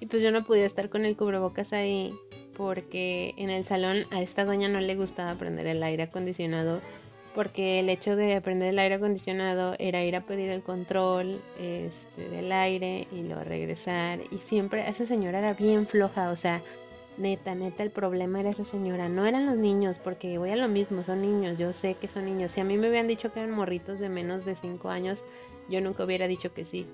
Y pues yo no podía estar con el cubrebocas ahí porque en el salón a esta doña no le gustaba prender el aire acondicionado porque el hecho de prender el aire acondicionado era ir a pedir el control este, del aire y luego regresar. Y siempre esa señora era bien floja, o sea, neta, neta el problema era esa señora, no eran los niños porque voy a lo mismo, son niños, yo sé que son niños, si a mí me habían dicho que eran morritos de menos de 5 años, yo nunca hubiera dicho que sí,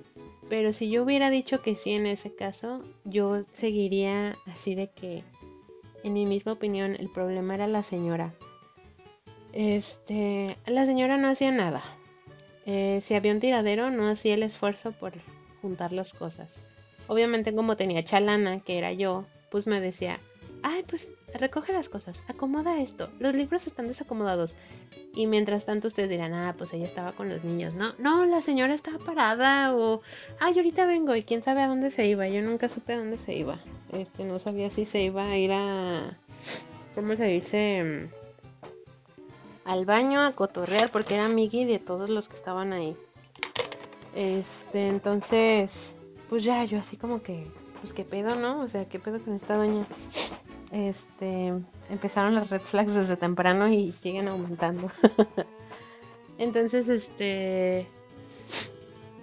pero si yo hubiera dicho que sí en ese caso, yo seguiría así de que, en mi misma opinión, el problema era la señora. Este, la señora no hacía nada. Eh, si había un tiradero, no hacía el esfuerzo por juntar las cosas. Obviamente como tenía chalana, que era yo, pues me decía, ay, pues recoge las cosas, acomoda esto, los libros están desacomodados. Y mientras tanto ustedes dirán, ah, pues ella estaba con los niños, ¿no? No, la señora estaba parada o, ay, ahorita vengo y quién sabe a dónde se iba. Yo nunca supe a dónde se iba. Este, no sabía si se iba a ir a, ¿cómo se dice? Al baño a cotorrear porque era amigui de todos los que estaban ahí. Este, entonces, pues ya, yo así como que, pues qué pedo, ¿no? O sea, qué pedo con esta doña este, empezaron las red flags desde temprano y siguen aumentando. (laughs) Entonces, este,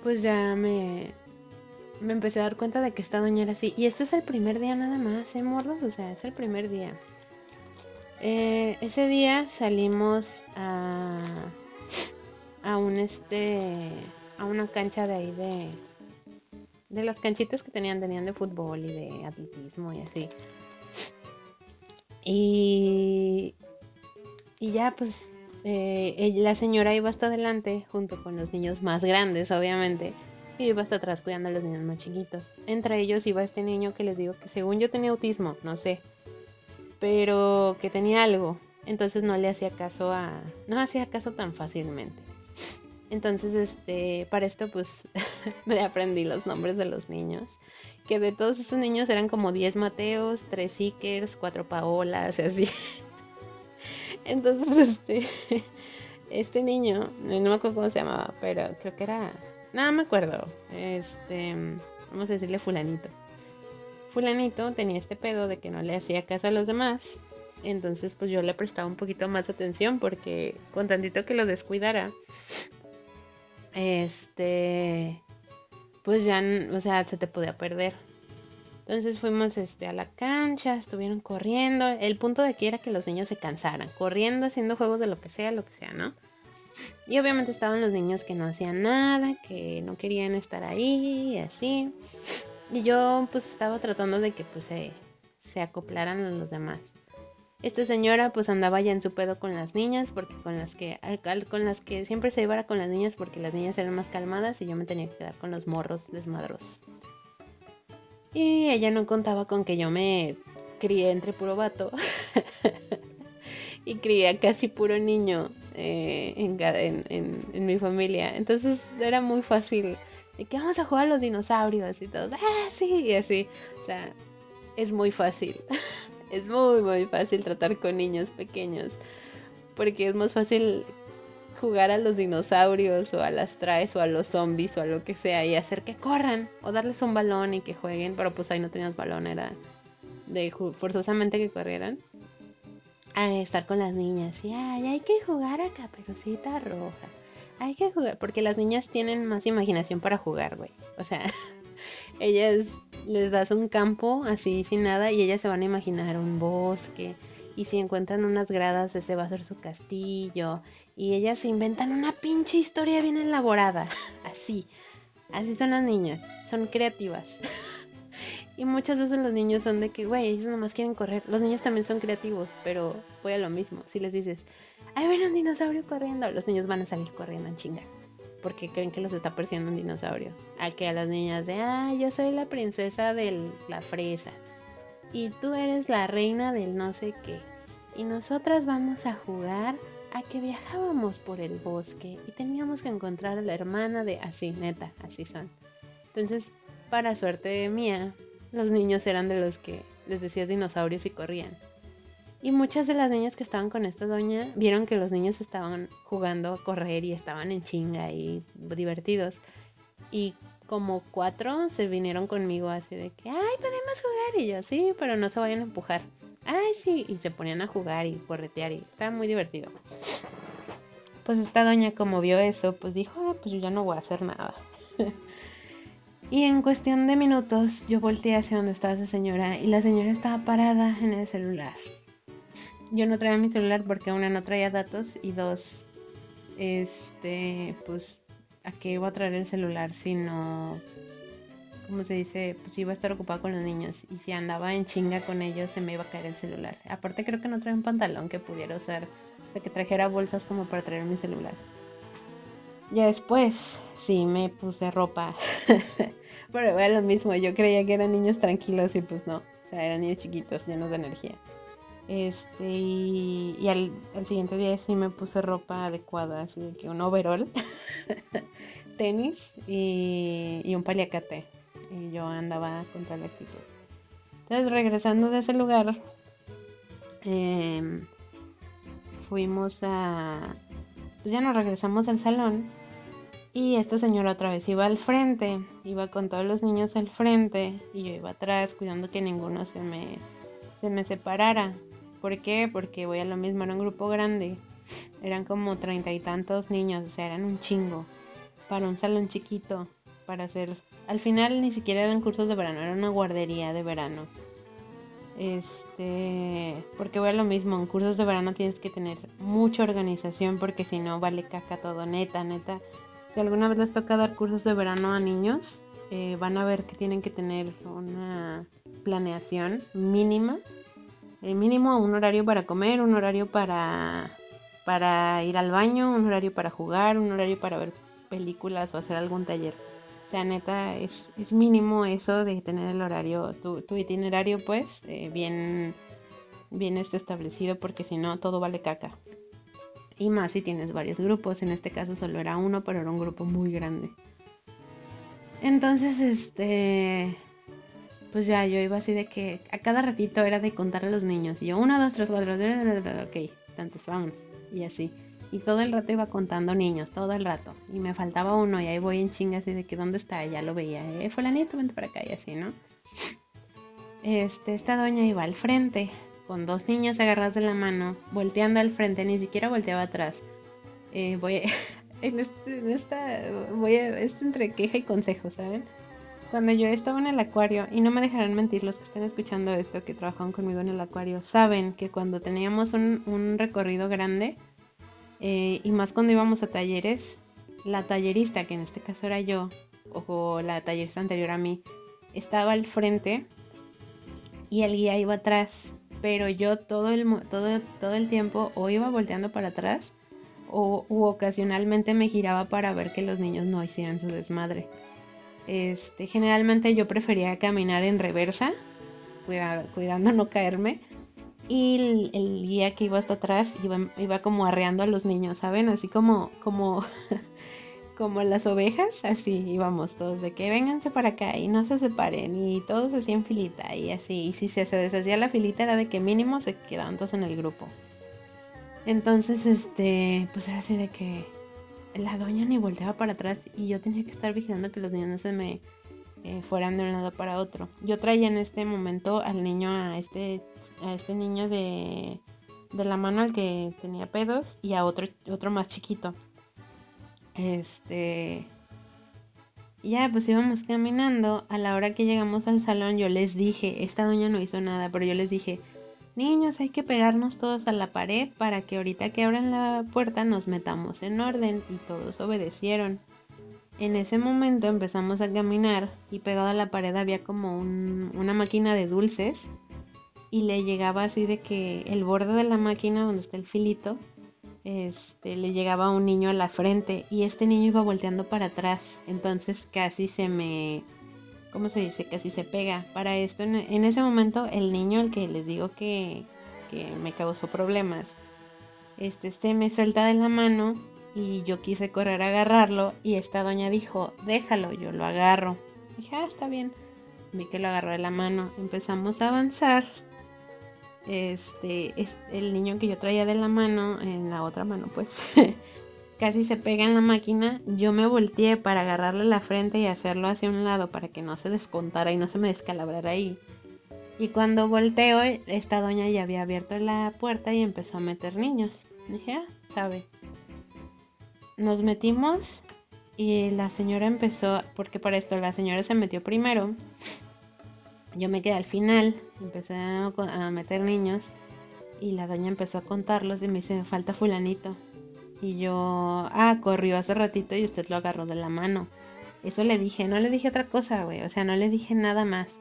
pues ya me, me empecé a dar cuenta de que esta doña era así. Y este es el primer día nada más, ¿eh, morros? O sea, es el primer día. Eh, ese día salimos a, a un este, a una cancha de ahí de, de las canchitas que tenían, tenían de fútbol y de atletismo y así. Y, y ya pues eh, la señora iba hasta adelante junto con los niños más grandes, obviamente. Y iba hasta atrás cuidando a los niños más chiquitos. Entre ellos iba este niño que les digo que según yo tenía autismo, no sé. Pero que tenía algo. Entonces no le hacía caso a... No hacía caso tan fácilmente. Entonces, este, para esto pues (laughs) me aprendí los nombres de los niños que de todos esos niños eran como 10 Mateos, 3 Ickers, 4 Paolas, y así. (laughs) Entonces, este, (laughs) este niño, no me acuerdo cómo se llamaba, pero creo que era, nada me acuerdo, este, vamos a decirle fulanito. Fulanito tenía este pedo de que no le hacía caso a los demás, entonces pues yo le prestaba un poquito más atención porque con tantito que lo descuidara, este, pues ya, o sea, se te podía perder. Entonces fuimos este, a la cancha, estuvieron corriendo. El punto de aquí era que los niños se cansaran, corriendo, haciendo juegos de lo que sea, lo que sea, ¿no? Y obviamente estaban los niños que no hacían nada, que no querían estar ahí, y así. Y yo pues estaba tratando de que pues se, se acoplaran a los demás. Esta señora pues andaba ya en su pedo con las niñas, porque con las que con las que siempre se iba con las niñas porque las niñas eran más calmadas y yo me tenía que quedar con los morros desmadros. Y ella no contaba con que yo me crié entre puro vato (laughs) y crié casi puro niño eh, en, mi familia. Entonces era muy fácil. De que vamos a jugar a los dinosaurios y todo. Ah, sí, y así. O sea, es muy fácil. (laughs) es muy, muy fácil tratar con niños pequeños. Porque es más fácil jugar a los dinosaurios o a las traes o a los zombies o a lo que sea y hacer que corran o darles un balón y que jueguen. Pero pues ahí no tenías balón, era de forzosamente que corrieran. A estar con las niñas y ay, hay que jugar a Caperucita Roja. Hay que jugar, porque las niñas tienen más imaginación para jugar, güey. O sea, (laughs) ellas les das un campo así sin nada y ellas se van a imaginar un bosque y si encuentran unas gradas ese va a ser su castillo y ellas se inventan una pinche historia bien elaborada, (laughs) así. Así son las niñas, son creativas. (laughs) y muchas veces los niños son de que, güey, ellos nomás quieren correr. Los niños también son creativos, pero voy a lo mismo. Si les dices, ay, ven un dinosaurio corriendo, los niños van a salir corriendo en chinga porque creen que los está persiguiendo un dinosaurio. A que a las niñas de, ah, yo soy la princesa de la fresa. Y tú eres la reina del no sé qué. Y nosotras vamos a jugar a que viajábamos por el bosque y teníamos que encontrar a la hermana de así, neta, así son. Entonces, para suerte mía, los niños eran de los que les decías dinosaurios y corrían. Y muchas de las niñas que estaban con esta doña vieron que los niños estaban jugando a correr y estaban en chinga y divertidos. Y como cuatro se vinieron conmigo así de que, ay, podemos jugar. Y yo, sí, pero no se vayan a empujar. Ay, sí. Y se ponían a jugar y corretear y estaba muy divertido. Pues esta doña como vio eso, pues dijo, ah, pues yo ya no voy a hacer nada. (laughs) y en cuestión de minutos yo volteé hacia donde estaba esa señora y la señora estaba parada en el celular yo no traía mi celular porque una no traía datos y dos, este, pues, ¿a qué iba a traer el celular si no, ¿cómo se dice? Pues iba a estar ocupado con los niños y si andaba en chinga con ellos se me iba a caer el celular. Aparte creo que no traía un pantalón que pudiera usar, o sea, que trajera bolsas como para traer mi celular. Ya después, sí, me puse ropa. (laughs) Pero era lo mismo, yo creía que eran niños tranquilos y pues no. O sea, eran niños chiquitos, llenos de energía. Este, y, al, siguiente día sí me puse ropa adecuada, así que un overall, (laughs) tenis y, un paliacate. Y yo andaba con toda la actitud. Entonces, regresando de ese lugar, em, fuimos a. Pues ya nos regresamos al salón. Y esta señora otra vez iba al frente, iba con todos los niños al frente y yo iba atrás cuidando que ninguno se me, se me separara. ¿Por qué? Porque voy a lo mismo, era un grupo grande. Eran como treinta y tantos niños, o sea, eran un chingo. Para un salón chiquito, para hacer... Al final ni siquiera eran cursos de verano, era una guardería de verano. Este, porque voy a lo mismo, en cursos de verano tienes que tener mucha organización porque si no vale caca todo, neta, neta. Si alguna vez les toca dar cursos de verano a niños, eh, van a ver que tienen que tener una planeación mínima el mínimo un horario para comer, un horario para, para ir al baño, un horario para jugar, un horario para ver películas o hacer algún taller. O sea, neta, es, mínimo eso de tener el horario, tu, tu itinerario pues eh, bien, bien este establecido porque si no todo vale caca. Y más si tienes varios grupos, en este caso solo era uno, pero era un grupo muy grande. Entonces, este, pues ya yo iba así de que a cada ratito era de contar a los niños. Y yo, uno, dos, tres, cuatro, ok, tantos, vamos. Y así. Y todo el rato iba contando niños, todo el rato. Y me faltaba uno y ahí voy en chinga así de que dónde está, ya lo veía. Eh, fulanito, vente para acá y así, ¿no? Este, esta doña iba al frente, con dos niños agarrados de la mano, volteando al frente, ni siquiera volteaba atrás. Eh, voy (laughs) en, este, en esta, voy a, es entre queja y consejo, ¿saben? Cuando yo estaba en el acuario, y no me dejarán mentir los que están escuchando esto, que trabajaron conmigo en el acuario, saben que cuando teníamos un, recorrido grande, eh, y más cuando íbamos a talleres, la tallerista, que en este caso era yo, o la tallerista anterior a mí, estaba al frente y el guía iba atrás. Pero yo todo el, todo, todo el tiempo o iba volteando para atrás o ocasionalmente me giraba para ver que los niños no hicieran su desmadre. Este, generalmente yo prefería caminar en reversa, cuidando no caerme. Y el, guía que iba hasta atrás iba, iba como arreando a los niños, ¿saben? Así como, como (laughs) como las ovejas, así íbamos todos de que vénganse para acá y no se separen y todos así en filita y así. Y si se, deshacía la filita era de que mínimo se quedaban todos en el grupo. Entonces, este, pues era así de que la doña ni volteaba para atrás y yo tenía que estar vigilando que los niños no se me eh, fueran de un lado para otro. Yo traía en este momento al niño, a este, a este niño de, de la mano al que tenía pedos y a otro, otro más chiquito. Este. Ya, pues íbamos caminando. A la hora que llegamos al salón, yo les dije: Esta doña no hizo nada, pero yo les dije: Niños, hay que pegarnos todos a la pared para que ahorita que abran la puerta nos metamos en orden. Y todos obedecieron. En ese momento empezamos a caminar y pegado a la pared había como una máquina de dulces y le llegaba así de que el borde de la máquina donde está el filito este, le llegaba un niño a la frente y este niño iba volteando para atrás. Entonces casi se me, ¿cómo se dice? Casi se pega. Para esto, en, ese momento, el niño, el que les digo que, que me causó problemas, este, se me suelta de la mano y yo quise correr a agarrarlo y esta doña dijo, déjalo, yo lo agarro. Dije, ah, está bien. Vi que lo agarró de la mano. Empezamos a avanzar este, el niño que yo traía de la mano, en la otra mano, pues (laughs) casi se pega en la máquina. Yo me volteé para agarrarle la frente y hacerlo hacia un lado para que no se descontara y no se me descalabrara ahí. Y cuando volteo, esta doña ya había abierto la puerta y empezó a meter niños. Dije, ah, sabe. Nos metimos y la señora empezó, porque para esto la señora se metió primero yo me quedé al final, empecé a, meter niños y la doña empezó a contarlos y me dice, me falta fulanito. Y yo, ah, corrió hace ratito y usted lo agarró de la mano. Eso le dije, no le dije otra cosa, güey, o sea, no le dije nada más.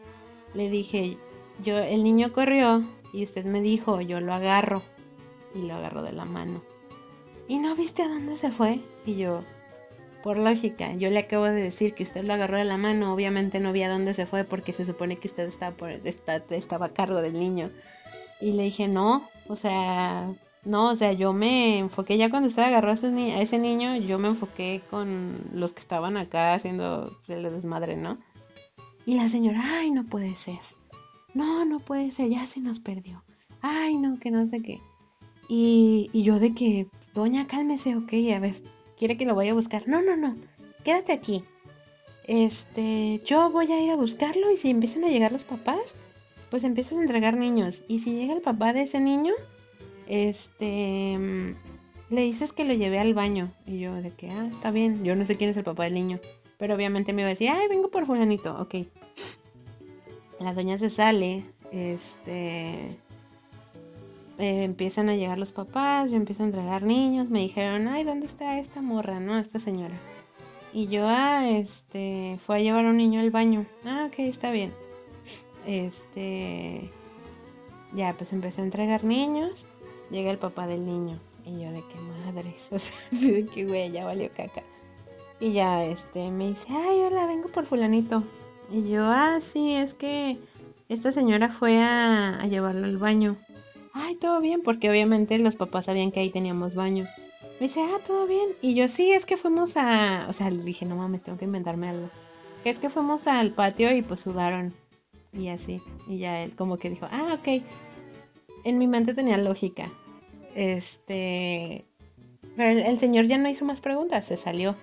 Le dije, yo, el niño corrió y usted me dijo, yo lo agarro. Y lo agarró de la mano. ¿Y no viste a dónde se fue? Y yo, por lógica, yo le acabo de decir que usted lo agarró de la mano, obviamente no vi a dónde se fue porque se supone que usted estaba, por, a cargo del niño. Y le dije, no, o sea, no, o sea, yo me enfoqué ya cuando usted agarró a ese, a ese niño, yo me enfoqué con los que estaban acá haciendo el desmadre, ¿no? Y la señora, ay, no puede ser. No, no puede ser, ya se nos perdió. Ay, no, que no sé qué. Y, y yo de que, doña, cálmese, ok, a ver, quiere que lo vaya a buscar. No, no, no. Quédate aquí. Este, yo voy a ir a buscarlo y si empiezan a llegar los papás, pues empiezas a entregar niños. Y si llega el papá de ese niño, este, mm, le dices que lo llevé al baño. Y yo de que, ah, está bien. Yo no sé quién es el papá del niño. Pero obviamente me iba a decir, ay, vengo por fulanito. Ok. La doña se sale. Este eh, empiezan a llegar los papás, yo empiezo a entregar niños, me dijeron, ay, ¿dónde está esta morra, no? Esta señora. Y yo, ah, este, fue a llevar a un niño al baño. Ah, ok, está bien. Este, ya, pues empecé a entregar niños, llega el papá del niño. Y yo de qué madres, (laughs) o sea, de que güey, ya valió caca. Y ya, este, me dice, ay, hola, vengo por fulanito. Y yo, ah, sí, es que esta señora fue a llevarlo al baño ay, todo bien, porque obviamente los papás sabían que ahí teníamos baño. Me dice, ah, todo bien. Y yo, sí, es que fuimos a. O sea, le dije, no mames, tengo que inventarme algo. Es que fuimos al patio y pues sudaron. Y así. Y ya él como que dijo, ah, ok. En mi mente tenía lógica. Este. Pero el, el señor ya no hizo más preguntas, se salió.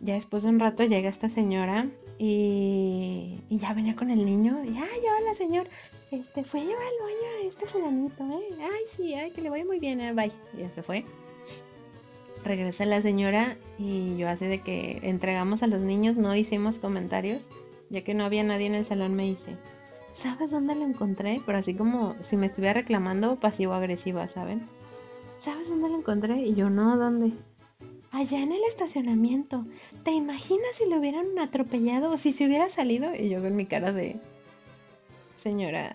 Ya después de un rato llega esta señora y, ya venía con el niño. Y, ay, hola, señor este, fue al baño a este fulanito, ¿eh? Ay, sí, ay, que le vaya muy bien, ¿eh? bye. Y ya se fue. Regresa la señora y yo hace de que entregamos a los niños, no hicimos comentarios, ya que no había nadie en el salón, me dice, ¿sabes dónde lo encontré? Pero así como si me estuviera reclamando pasivo-agresiva, ¿saben? ¿Sabes dónde lo encontré? Y yo, no, ¿dónde? Allá en el estacionamiento. ¿Te imaginas si lo hubieran atropellado o si se hubiera salido? Y yo con mi cara de señora,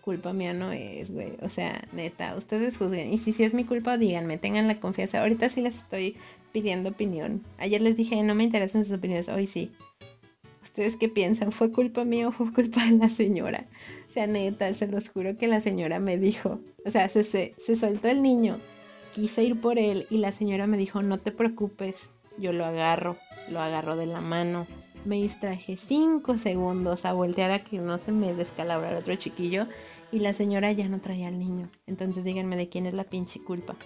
culpa mía no es, güey. O sea, neta, ustedes juzguen. Y si sí es mi culpa, díganme, tengan la confianza. Ahorita sí les estoy pidiendo opinión. Ayer les dije, no me interesan sus opiniones, hoy sí. ¿Ustedes qué piensan? ¿Fue culpa mía o fue culpa de la señora? O sea, neta, se los juro que la señora me dijo. O sea, se, se, se soltó el niño. Quise ir por él y la señora me dijo, no te preocupes, yo lo agarro, lo agarro de la mano. Me distraje cinco segundos a voltear a que no se me descalabra el otro chiquillo y la señora ya no traía al niño. Entonces díganme de quién es la pinche culpa.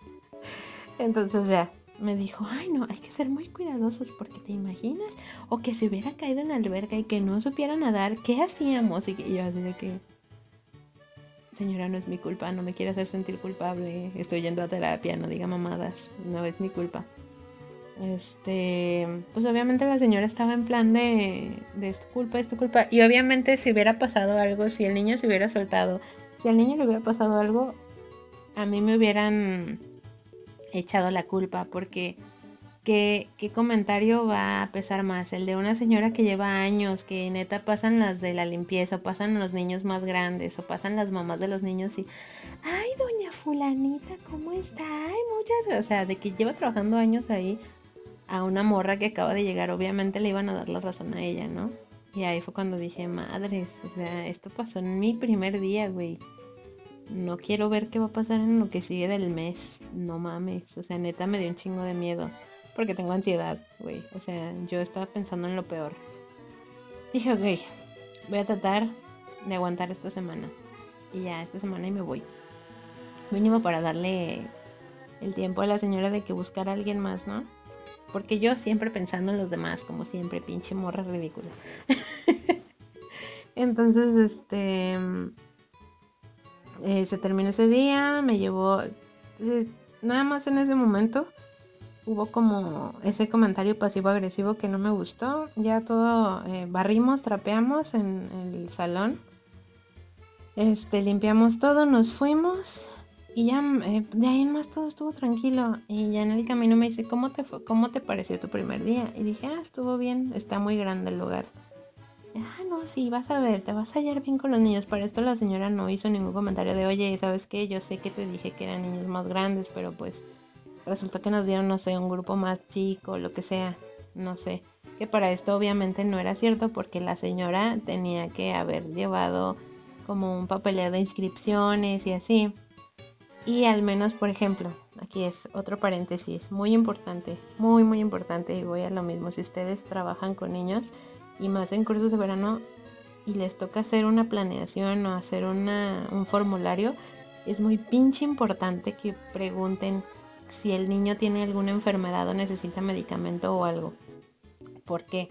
(laughs) Entonces ya me dijo, ay no, hay que ser muy cuidadosos porque te imaginas, o que se hubiera caído en la alberca y que no supiera nadar, ¿qué hacíamos? Y yo así de que, señora, no es mi culpa, no me quiere hacer sentir culpable, estoy yendo a terapia, no diga mamadas, no es mi culpa. Este, pues obviamente la señora estaba en plan de, de tu culpa, es tu culpa. Y obviamente si hubiera pasado algo, si el niño se hubiera soltado, si al niño le hubiera pasado algo, a mí me hubieran echado la culpa porque ¿qué, ¿qué, comentario va a pesar más? El de una señora que lleva años, que neta pasan las de la limpieza, o pasan los niños más grandes, o pasan las mamás de los niños y, ay, doña fulanita, ¿cómo está? Ay, muchas, o sea, de que lleva trabajando años ahí, a una morra que acaba de llegar, obviamente le iban a dar la razón a ella, ¿no? Y ahí fue cuando dije, madres, o sea, esto pasó en mi primer día, güey. No quiero ver qué va a pasar en lo que sigue del mes. No mames, o sea, neta me dio un chingo de miedo. Porque tengo ansiedad, güey. O sea, yo estaba pensando en lo peor. Dije, ok, voy a tratar de aguantar esta semana. Y ya, esta semana y me voy. Mínimo para darle el tiempo a la señora de que buscara a alguien más, ¿no? Porque yo siempre pensando en los demás, como siempre, pinche morra ridícula. (laughs) Entonces, este... Eh, se terminó ese día, me llevó... Eh, nada más en ese momento hubo como ese comentario pasivo-agresivo que no me gustó. Ya todo eh, barrimos, trapeamos en el salón. Este, limpiamos todo, nos fuimos. Y ya eh, de ahí en más todo estuvo tranquilo. Y ya en el camino me dice, ¿cómo te, fue, ¿cómo te pareció tu primer día? Y dije, ah, estuvo bien, está muy grande el lugar. Ah, no, sí, vas a ver, te vas a hallar bien con los niños. Para esto la señora no hizo ningún comentario de, oye, ¿sabes qué? Yo sé que te dije que eran niños más grandes, pero pues resultó que nos dieron, no sé, un grupo más chico, lo que sea, no sé. Que para esto obviamente no era cierto porque la señora tenía que haber llevado como un papeleo de inscripciones y así. Y al menos, por ejemplo, aquí es otro paréntesis muy importante, muy, muy importante, y voy a lo mismo, si ustedes trabajan con niños y más en cursos de verano y les toca hacer una planeación o hacer una, un formulario, es muy pinche importante que pregunten si el niño tiene alguna enfermedad o necesita medicamento o algo. ¿Por qué?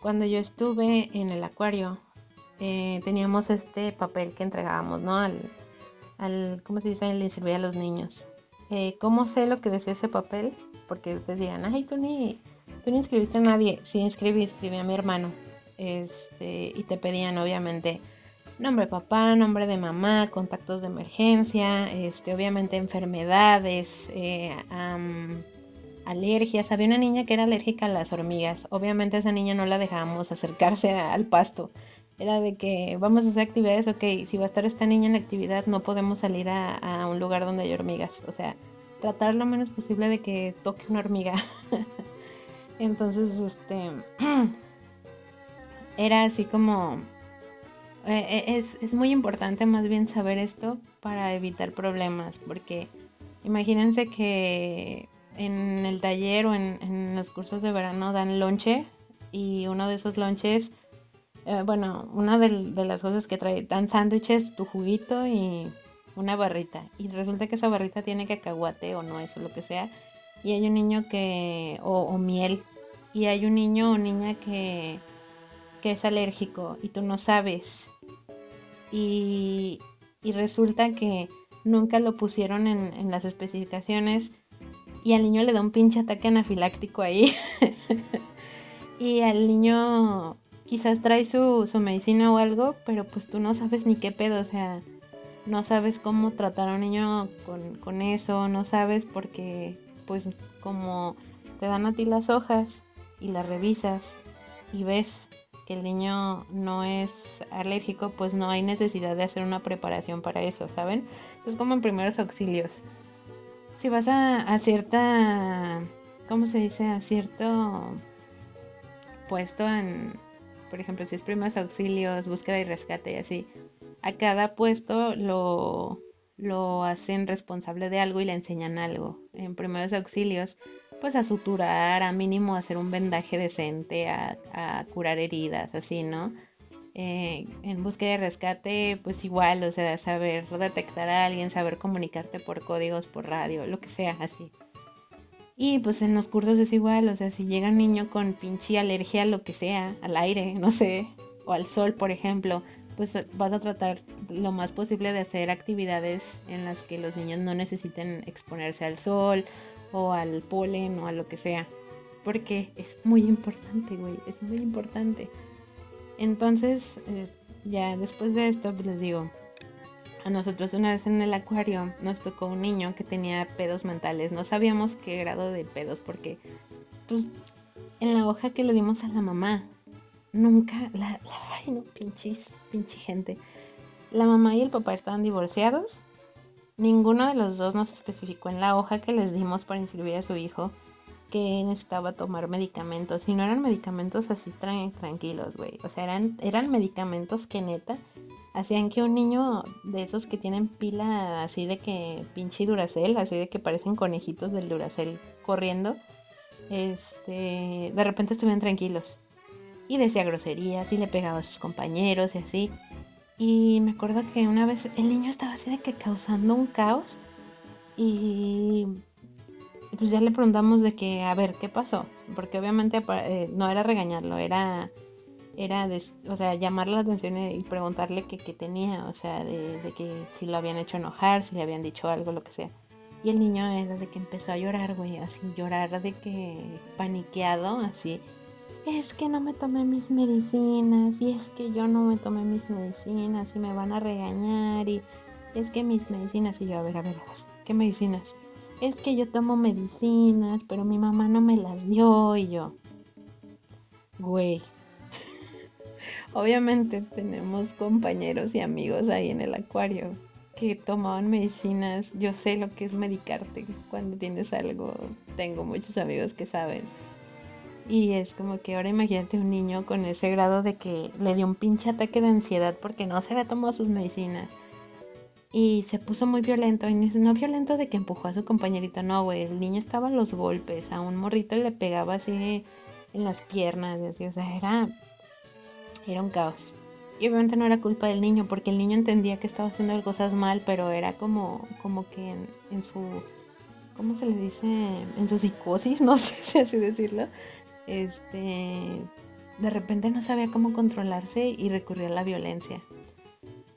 Cuando yo estuve en el acuario, eh, teníamos este papel que entregábamos, ¿no? Al, al, ¿cómo se dice? Le servía a los niños. Eh, ¿Cómo sé lo que decía ese papel? Porque ustedes dirán, ay, tú ni, tú ni inscribiste a nadie. Sí, inscribí, inscribí a mi hermano. Este, y te pedían, obviamente, nombre de papá, nombre de mamá, contactos de emergencia, este, obviamente enfermedades, eh, alergias. Había una niña que era alérgica a las hormigas. Obviamente esa niña no la dejábamos acercarse al pasto era de que vamos a hacer actividades, ok, si va a estar esta niña en la actividad no podemos salir a, un lugar donde hay hormigas, o sea, tratar lo menos posible de que toque una hormiga. (laughs) Entonces, este, (clears throat) era así como, eh, eh, es, es muy importante más bien saber esto para evitar problemas, porque imagínense que en el taller o en, en los cursos de verano dan lonche y uno de esos lonches eh, bueno, una de, las cosas que trae, dan sándwiches, tu juguito y una barrita. Y resulta que esa barrita tiene cacahuate o no, eso lo que sea. Y hay un niño que, o, miel. Y hay un niño o niña que, que es alérgico y tú no sabes. Y, resulta que nunca lo pusieron en, en las especificaciones y al niño le da un pinche ataque anafiláctico ahí. (laughs) y al niño quizás trae su, su medicina o algo, pero pues tú no sabes ni qué pedo, o sea, no sabes cómo tratar a un niño con, con eso, no sabes porque pues como te dan a ti las hojas y las revisas y ves que el niño no es alérgico, pues no hay necesidad de hacer una preparación para eso, ¿saben? Es como en primeros auxilios. Si vas a, cierta, ¿cómo se dice? A cierto puesto en, por ejemplo, si es primeros auxilios, búsqueda y rescate y así, a cada puesto lo, lo hacen responsable de algo y le enseñan algo. En primeros auxilios, pues a suturar, a mínimo hacer un vendaje decente, a, curar heridas, así, ¿no? Eh, en búsqueda de rescate, pues igual, o sea, saber detectar a alguien, saber comunicarte por códigos, por radio, lo que sea, así. Y pues en los cursos es igual, o sea, si llega un niño con pinche alergia a lo que sea, al aire, (laughs) no sé, o al sol, por ejemplo, pues vas a tratar lo más posible de hacer actividades en las que los niños no necesiten exponerse al sol o al polen o a lo que sea. Porque es muy importante, güey, es muy importante. Entonces, eh, ya después de esto, pues les digo, a nosotros una vez en el acuario nos tocó un niño que tenía pedos mentales. No sabíamos qué grado de pedos porque, pues, en la hoja que le dimos a la mamá nunca, la, ay no, pinches, pinche gente. La mamá y el papá estaban divorciados. Ninguno de los dos nos especificó en la hoja que les dimos para inscribir a su hijo que necesitaba tomar medicamentos. Y no eran medicamentos así tranquilos, güey. O sea, eran, eran medicamentos que neta hacían que un niño de esos que tienen pila así de que pinche Duracel, así de que parecen conejitos del Duracel corriendo, este, de repente estuvieran tranquilos y decía groserías y le pegaba a sus compañeros y así. Y me acuerdo que una vez el niño estaba así de que causando un caos y pues ya le preguntamos de que, a ver, ¿qué pasó? Porque obviamente eh, no era regañarlo, era, era o sea, llamarle la atención y preguntarle qué, tenía, o sea, de, de, que si lo habían hecho enojar, si le habían dicho algo, lo que sea. Y el niño era de que empezó a llorar, güey, así llorar de que paniqueado, así es que no me tomé mis medicinas y es que yo no me tomé mis medicinas y me van a regañar y es que mis medicinas y yo, a ver, a ver, a ver, ¿qué medicinas? Es que yo tomo medicinas, pero mi mamá no me las dio y yo, güey. (laughs) Obviamente tenemos compañeros y amigos ahí en el acuario que tomaban medicinas. Yo sé lo que es medicarte cuando tienes algo. Tengo muchos amigos que saben y es como que ahora imagínate un niño con ese grado de que le dio un pinche ataque de ansiedad porque no se había tomado sus medicinas. Y se puso muy violento. Y no violento de que empujó a su compañerito, no, güey. El niño estaba a los golpes. A un morrito le pegaba así en las piernas. así, o sea, era, era un caos. Y obviamente no era culpa del niño, porque el niño entendía que estaba haciendo cosas mal, pero era como, como que en, en su, ¿cómo se le dice? En su psicosis, (laughs) no sé si así decirlo este, de repente no sabía cómo controlarse y recurrió a la violencia.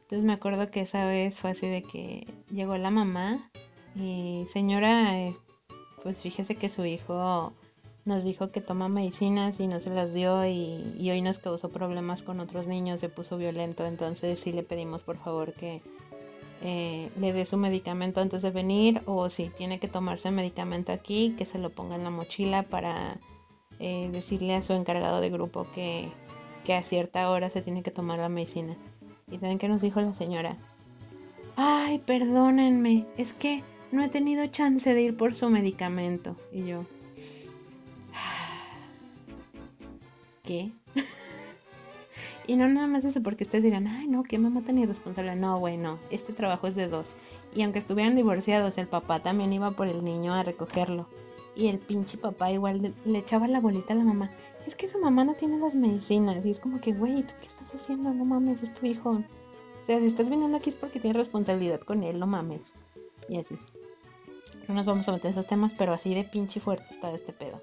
Entonces me acuerdo que esa vez fue así de que llegó la mamá y señora, eh, pues fíjese que su hijo nos dijo que toma medicinas y no se las dio y, hoy nos causó problemas con otros niños, se puso violento, entonces sí le pedimos por favor que eh, le dé su medicamento antes de venir o si tiene que tomarse el medicamento aquí, que se lo ponga en la mochila para eh, decirle a su encargado de grupo que, que a cierta hora se tiene que tomar la medicina. ¿Y saben qué nos dijo la señora? Ay, perdónenme, es que no he tenido chance de ir por su medicamento. Y yo... (sighs) ¿Qué? (laughs) y no nada más eso, porque ustedes dirán, ay, no, qué mamá tan irresponsable. No, güey, no, este trabajo es de dos. Y aunque estuvieran divorciados, el papá también iba por el niño a recogerlo. Y el pinche papá igual le, echaba la bolita a la mamá. Es que su mamá no tiene las medicinas. Y es como que, güey, ¿tú qué estás haciendo? No mames, es tu hijo. O sea, si estás viniendo aquí es porque tienes responsabilidad con él, no mames. Y así. No nos vamos a meter en esos temas, pero así de pinche fuerte está este pedo.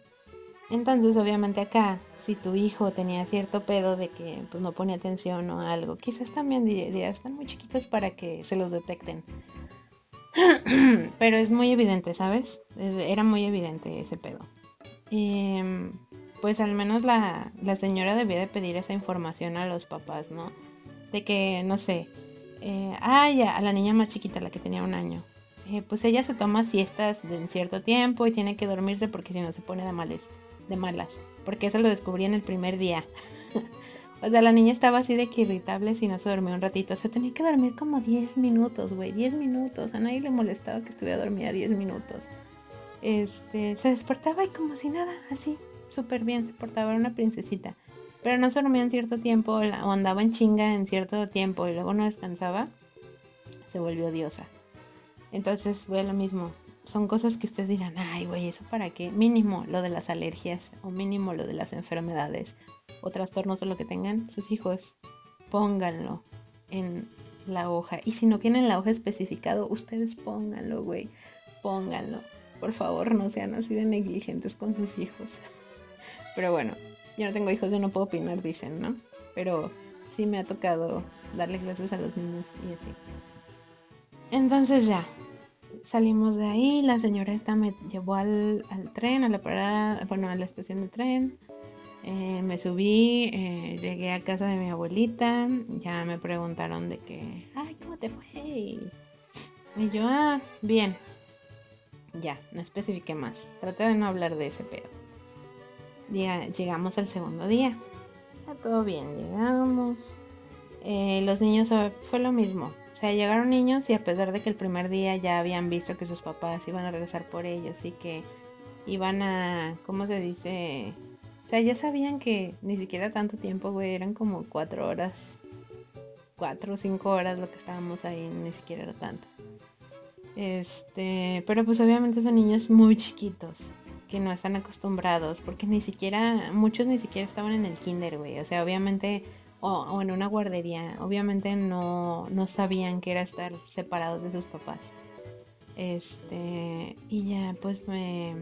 Entonces, obviamente acá, si tu hijo tenía cierto pedo de que pues, no pone atención o algo, quizás también diría, están muy chiquitos para que se los detecten. (clears throat) Pero es muy evidente, ¿sabes? Era muy evidente ese pedo. Em, pues al menos la, señora debía de pedir esa información a los papás, ¿no? De que, no sé, eh, ah, a la niña más chiquita, la que tenía un año. Eh, pues ella se toma siestas en cierto tiempo y tiene que dormirse porque si no se pone de, males, de malas. Porque eso lo descubrí en el primer día. (laughs) O sea, la niña estaba así de que irritable si no se dormía un ratito. O sea, tenía que dormir como 10 minutos, güey. 10 minutos. A nadie le molestaba que estuviera dormida 10 minutos. Este, se despertaba y como si nada, así, súper bien, se portaba una princesita. Pero no se dormía en cierto tiempo o andaba en chinga en cierto tiempo y luego no descansaba. Se volvió diosa. Entonces, fue lo mismo. Son cosas que ustedes dirán, ay, güey, ¿eso para qué? Mínimo lo de las alergias o mínimo lo de las enfermedades o trastornos o lo que tengan sus hijos, pónganlo en la hoja. Y si no viene en la hoja especificado, ustedes pónganlo, güey. Pónganlo. Por favor, no sean así de negligentes con sus hijos. (laughs) Pero bueno, yo no tengo hijos, yo no puedo opinar, dicen, ¿no? Pero sí me ha tocado darle clases a los niños y así. Entonces ya, salimos de ahí, la señora esta me llevó al, tren, a la parada, bueno, a la estación de tren. Eh, me subí, eh, llegué a casa de mi abuelita, ya me preguntaron de que, ay, ¿cómo te fue? Y yo, ah, bien. Ya, no especifiqué más. Traté de no hablar de ese pedo. llegamos al segundo día. Ya todo bien, llegamos. Eh, los niños fue lo mismo. Sea, llegaron niños y a pesar de que el primer día ya habían visto que sus papás iban a regresar por ellos y que iban a, ¿cómo se dice? O sea, ya sabían que ni siquiera tanto tiempo, güey, eran como cuatro horas, cuatro o cinco horas lo que estábamos ahí, ni siquiera era tanto. Este, pero pues obviamente son niños muy chiquitos que no están acostumbrados, porque ni siquiera, muchos ni siquiera estaban en el kinder, güey. O sea, obviamente, o, o, en una guardería, obviamente no, no sabían que era estar separados de sus papás. Este, y ya, pues me,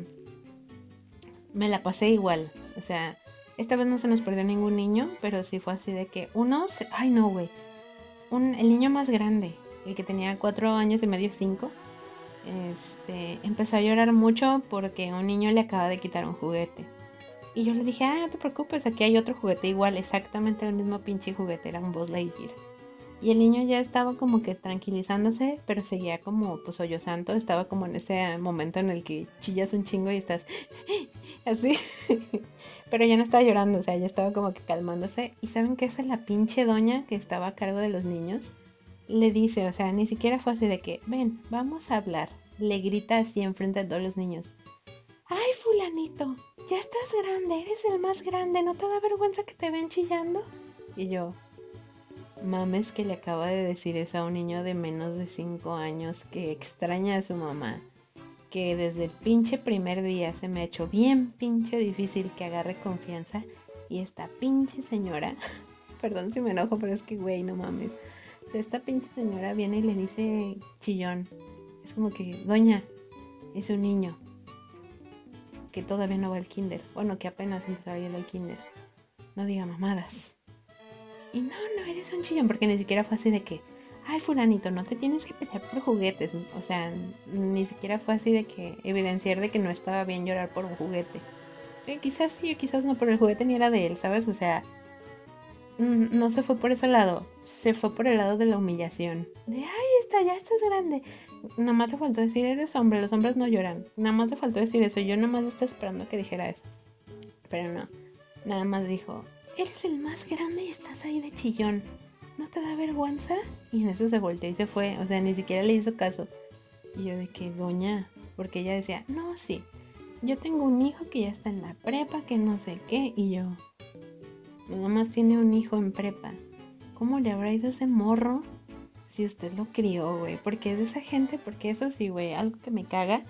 me la pasé igual. O sea, esta vez no se nos perdió ningún niño, pero sí fue así de que uno, ay no, güey, el niño más grande, el que tenía cuatro años y medio, cinco, este, empezó a llorar mucho porque un niño le acaba de quitar un juguete. Y yo le dije, ah, no te preocupes, aquí hay otro juguete igual, exactamente el mismo pinche juguete, era un Buzz Lightyear. Y el niño ya estaba como que tranquilizándose, pero seguía como pues santo estaba como en ese momento en el que chillas un chingo y estás (gasps) así. (laughs) pero ya no estaba llorando, o sea, ya estaba como que calmándose. Y saben que esa es la pinche doña que estaba a cargo de los niños. Le dice, o sea, ni siquiera fue así de que, ven, vamos a hablar. Le grita así enfrente de todos los niños. Ay, fulanito, ya estás grande, eres el más grande, ¿no te da vergüenza que te ven chillando? Y yo, mames que le acaba de decir eso a un niño de menos de 5 años que extraña a su mamá. Que desde el pinche primer día se me ha hecho bien pinche difícil que agarre confianza. Y esta pinche señora, (laughs) perdón si me enojo, pero es que güey, no mames. esta pinche señora viene y le dice chillón. Es como que, doña, es un niño que todavía no va al kinder. Bueno, que apenas empezó a ir al kinder. No diga mamadas. Y no, no eres un chillón, porque ni siquiera fue así de que, ay, fulanito, no te tienes que pelear por juguetes. O sea, ni siquiera fue así de que evidenciar de que no estaba bien llorar por un juguete. Quizás sí, quizás no, pero el juguete ni era de él, ¿sabes? O sea, mm, no se fue por ese lado, se fue por el lado de la humillación. De, ay, está, ya estás grande. Nada más te faltó decir, eres hombre, los hombres no lloran. Nada más te faltó decir eso, yo nada más estaba esperando que dijera eso. Pero no, nada más dijo, eres el más grande y estás ahí de chillón. ¿No te da vergüenza? Y en eso se volteó y se fue. O sea, ni siquiera le hizo caso. Y yo de que, doña, porque ella decía, no, sí, yo tengo un hijo que ya está en la prepa, que no sé qué. Y yo, nada más tiene un hijo en prepa. ¿Cómo le habrá ido ese morro si usted lo crió, güey? Porque es de esa gente, porque eso sí, güey, algo que me caga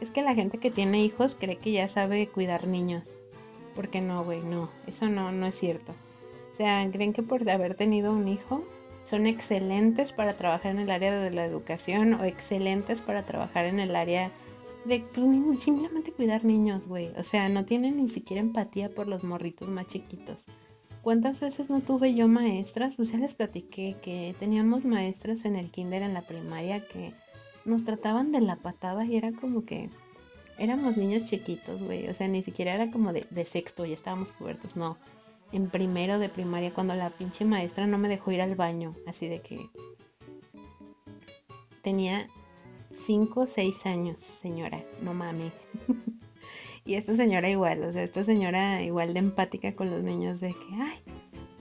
es que la gente que tiene hijos cree que ya sabe cuidar niños. Porque no, güey, no, eso no, no es cierto. O sea, creen que por haber tenido un hijo son excelentes para trabajar en el área de la educación o excelentes para trabajar en el área de pues, simplemente cuidar niños, güey. O sea, no tienen ni siquiera empatía por los morritos más chiquitos. ¿Cuántas veces no tuve yo maestras? Pues ya les platiqué que teníamos maestras en el kinder, en la primaria, que nos trataban de la patada y era como que éramos niños chiquitos, güey. O sea, ni siquiera era como de, sexto, ya estábamos cubiertos, no. En primero de primaria, cuando la pinche maestra no me dejó ir al baño. Así de que. Tenía cinco o seis años, señora. No mami. (laughs) y esta señora igual, o sea, esta señora igual de empática con los niños de que, ay,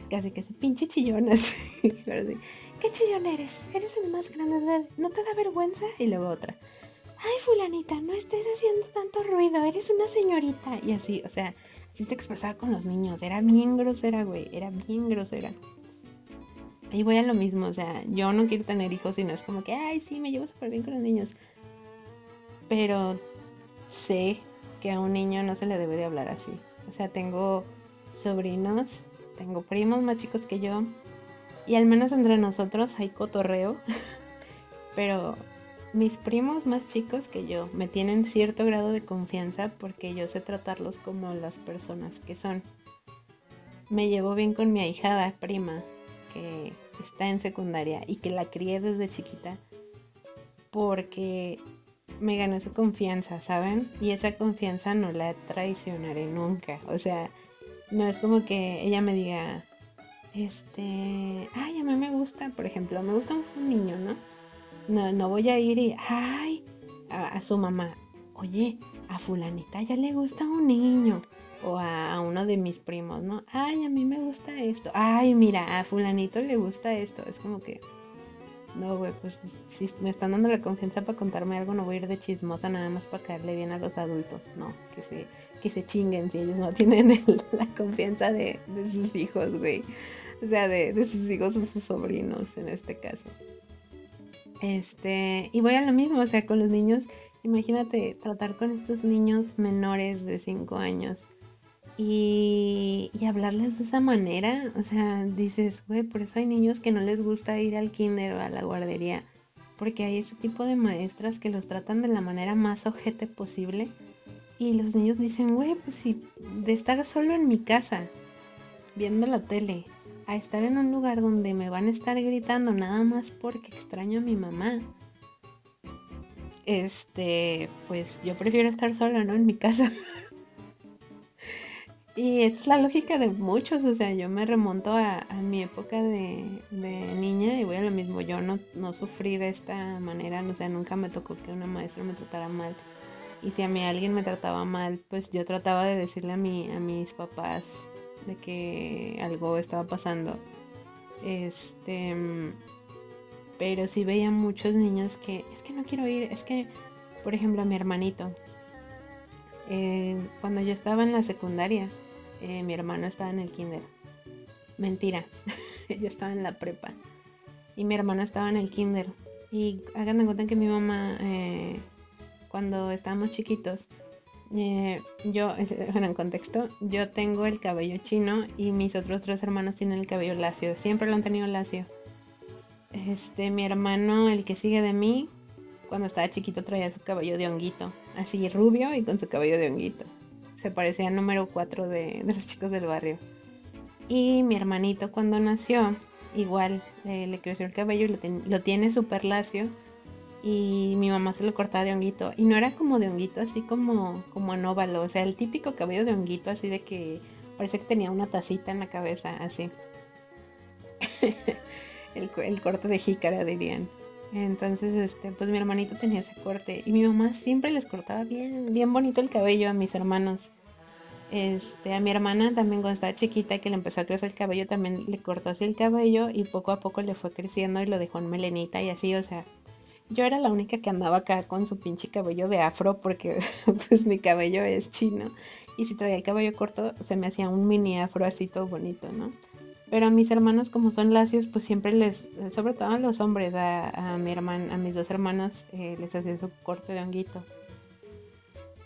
casi que se pinche chillonas. (laughs) ¿Qué chillón eres? Eres el más grande. ¿No te da vergüenza? Y luego otra. Ay, fulanita, no estés haciendo tanto ruido, eres una señorita. Y así, o sea, así se expresaba con los niños. Era bien grosera, güey, era bien grosera. Y voy a lo mismo, o sea, yo no quiero tener hijos y no es como que, ay, sí, me llevo súper bien con los niños. Pero sé que a un niño no se le debe de hablar así. O sea, tengo sobrinos, tengo primos más chicos que yo. Y al menos entre nosotros hay cotorreo. (laughs) Pero mis primos más chicos que yo me tienen cierto grado de confianza porque yo sé tratarlos como las personas que son. Me llevo bien con mi ahijada prima que está en secundaria y que la crié desde chiquita porque me gané su confianza, ¿saben? Y esa confianza no la traicionaré nunca. O sea, no es como que ella me diga, este, ay, a mí me gusta, por ejemplo, me gusta un niño, ¿no? No, no voy a ir y, ay, a, su mamá, oye, a fulanita ya le gusta un niño. O a, a, uno de mis primos, ¿no? Ay, a mí me gusta esto. Ay, mira, a fulanito le gusta esto. Es como que, no, güey, pues si me están dando la confianza para contarme algo, no voy a ir de chismosa nada más para caerle bien a los adultos. No, que se, que se chinguen si ellos no (laughs) tienen la confianza de, sus hijos, güey. O sea, de, de sus hijos o sus sobrinos en este caso. Este, y voy a lo mismo, o sea, con los niños, imagínate tratar con estos niños menores de 5 años y, hablarles de esa manera, o sea, dices, güey, por eso hay niños que no les gusta ir al kinder o a la guardería, porque hay ese tipo de maestras que los tratan de la manera más ojete posible. Y los niños dicen, güey, pues si de estar solo en mi casa, viendo la tele, a estar en un lugar donde me van a estar gritando nada más porque extraño a mi mamá. Este, pues yo prefiero estar solo, ¿no? En mi casa. (laughs) Y es la lógica de muchos, o sea, yo me remonto a, mi época de, niña y voy a lo mismo, yo no, no sufrí de esta manera, o sea, nunca me tocó que una maestra me tratara mal. Y si a mí alguien me trataba mal, pues yo trataba de decirle a, mi, a mis papás de que algo estaba pasando. Este, pero sí veía muchos niños que, es que no quiero ir, es que, por ejemplo, a mi hermanito, eh, cuando yo estaba en la secundaria, eh, mi hermano estaba en el kinder. Mentira, (laughs) yo estaba en la prepa. Y mi hermano estaba en el kinder. Y hagan de cuenta que mi mamá, eh, cuando estábamos chiquitos, eh, yo, (laughs) bueno, en contexto, yo tengo el cabello chino y mis otros tres hermanos tienen el cabello lacio. Siempre lo han tenido lacio. Este, mi hermano, el que sigue de mí, cuando estaba chiquito traía su cabello de honguito, así rubio y con su cabello de honguito se parecía al número 4 de, los chicos del barrio. Y mi hermanito cuando nació, igual eh, le creció el cabello y lo, tiene súper lacio. Y mi mamá se lo cortaba de honguito. Y no era como de honguito, así como, como anóvalo. O sea, el típico cabello de honguito, así de que parece que tenía una tacita en la cabeza, así. (laughs) el, el corte de jícara, dirían. Entonces, este, pues mi hermanito tenía ese corte y mi mamá siempre les cortaba bien, bien bonito el cabello a mis hermanos. Este, a mi hermana también cuando estaba chiquita que le empezó a crecer el cabello también le cortó así el cabello y poco a poco le fue creciendo y lo dejó en melenita y así, o sea, yo era la única que andaba acá con su pinche cabello de afro porque (laughs) pues mi cabello es chino y si traía el cabello corto se me hacía un mini afro así todo bonito, ¿no? Pero a mis hermanos, como son lacios, pues siempre les, sobre todo a los hombres, a, mi hermana, a mis dos hermanas, eh, les hacía su corte de honguito.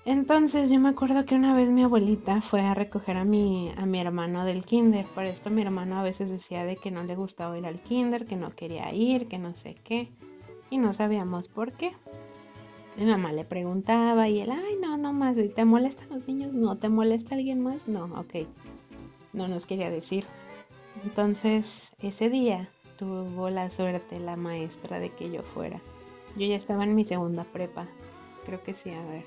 Entonces yo me acuerdo que una vez mi abuelita fue a recoger a mi, a mi hermano del kinder. Por esto mi hermano a veces decía de que no le gustaba ir al kinder, que no quería ir, que no sé qué. Y no sabíamos por qué. Mi mamá le preguntaba y él, ay, no, no más, ¿te molestan los niños? No, ¿te molesta alguien más? No, ok. No nos quería decir. Entonces, ese día tuvo la suerte la maestra de que yo fuera. Yo ya estaba en mi segunda prepa. Creo que sí, a ver.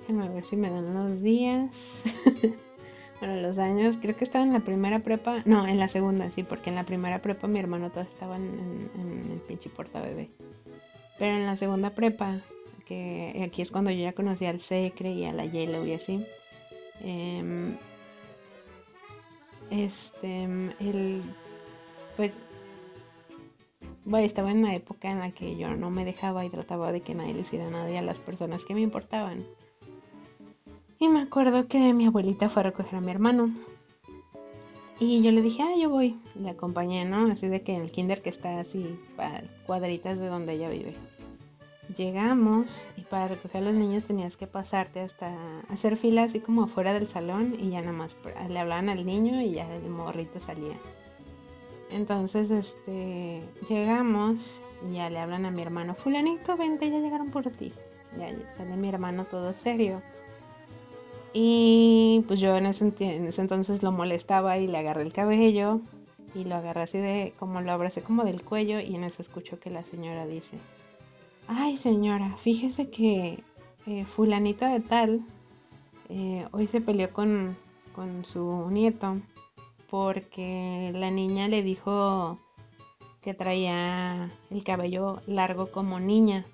Déjenme ver si me dan los días. (laughs) bueno, los años. Creo que estaba en la primera prepa. No, en la segunda, sí, porque en la primera prepa mi hermano todavía estaba en, el pinche porta bebé. Pero en la segunda prepa, que aquí es cuando yo ya conocí al Secre y a la Yellow y así. Eh, este, el, pues, bueno, estaba en una época en la que yo no me dejaba y trataba de que nadie le hiciera nada a las personas que me importaban. Y me acuerdo que mi abuelita fue a recoger a mi hermano. Y yo le dije, ah, yo voy. Le acompañé, ¿no? Así de que en el kinder que está así, para cuadritas de donde ella vive. Llegamos y para recoger a los niños tenías que pasarte hasta hacer fila así como afuera del salón y ya nada más le hablaban al niño y ya el morrito salía. Entonces, este, llegamos y ya le hablan a mi hermano, fulanito, vente, ya llegaron por ti. Ya, sale mi hermano todo serio. Y pues yo en ese, en ese, entonces lo molestaba y le agarré el cabello y lo agarré así de, como lo abracé como del cuello y en eso escucho que la señora dice, ay señora, fíjese que eh, fulanita de tal eh, hoy se peleó con, con su nieto porque la niña le dijo que traía el cabello largo como niña,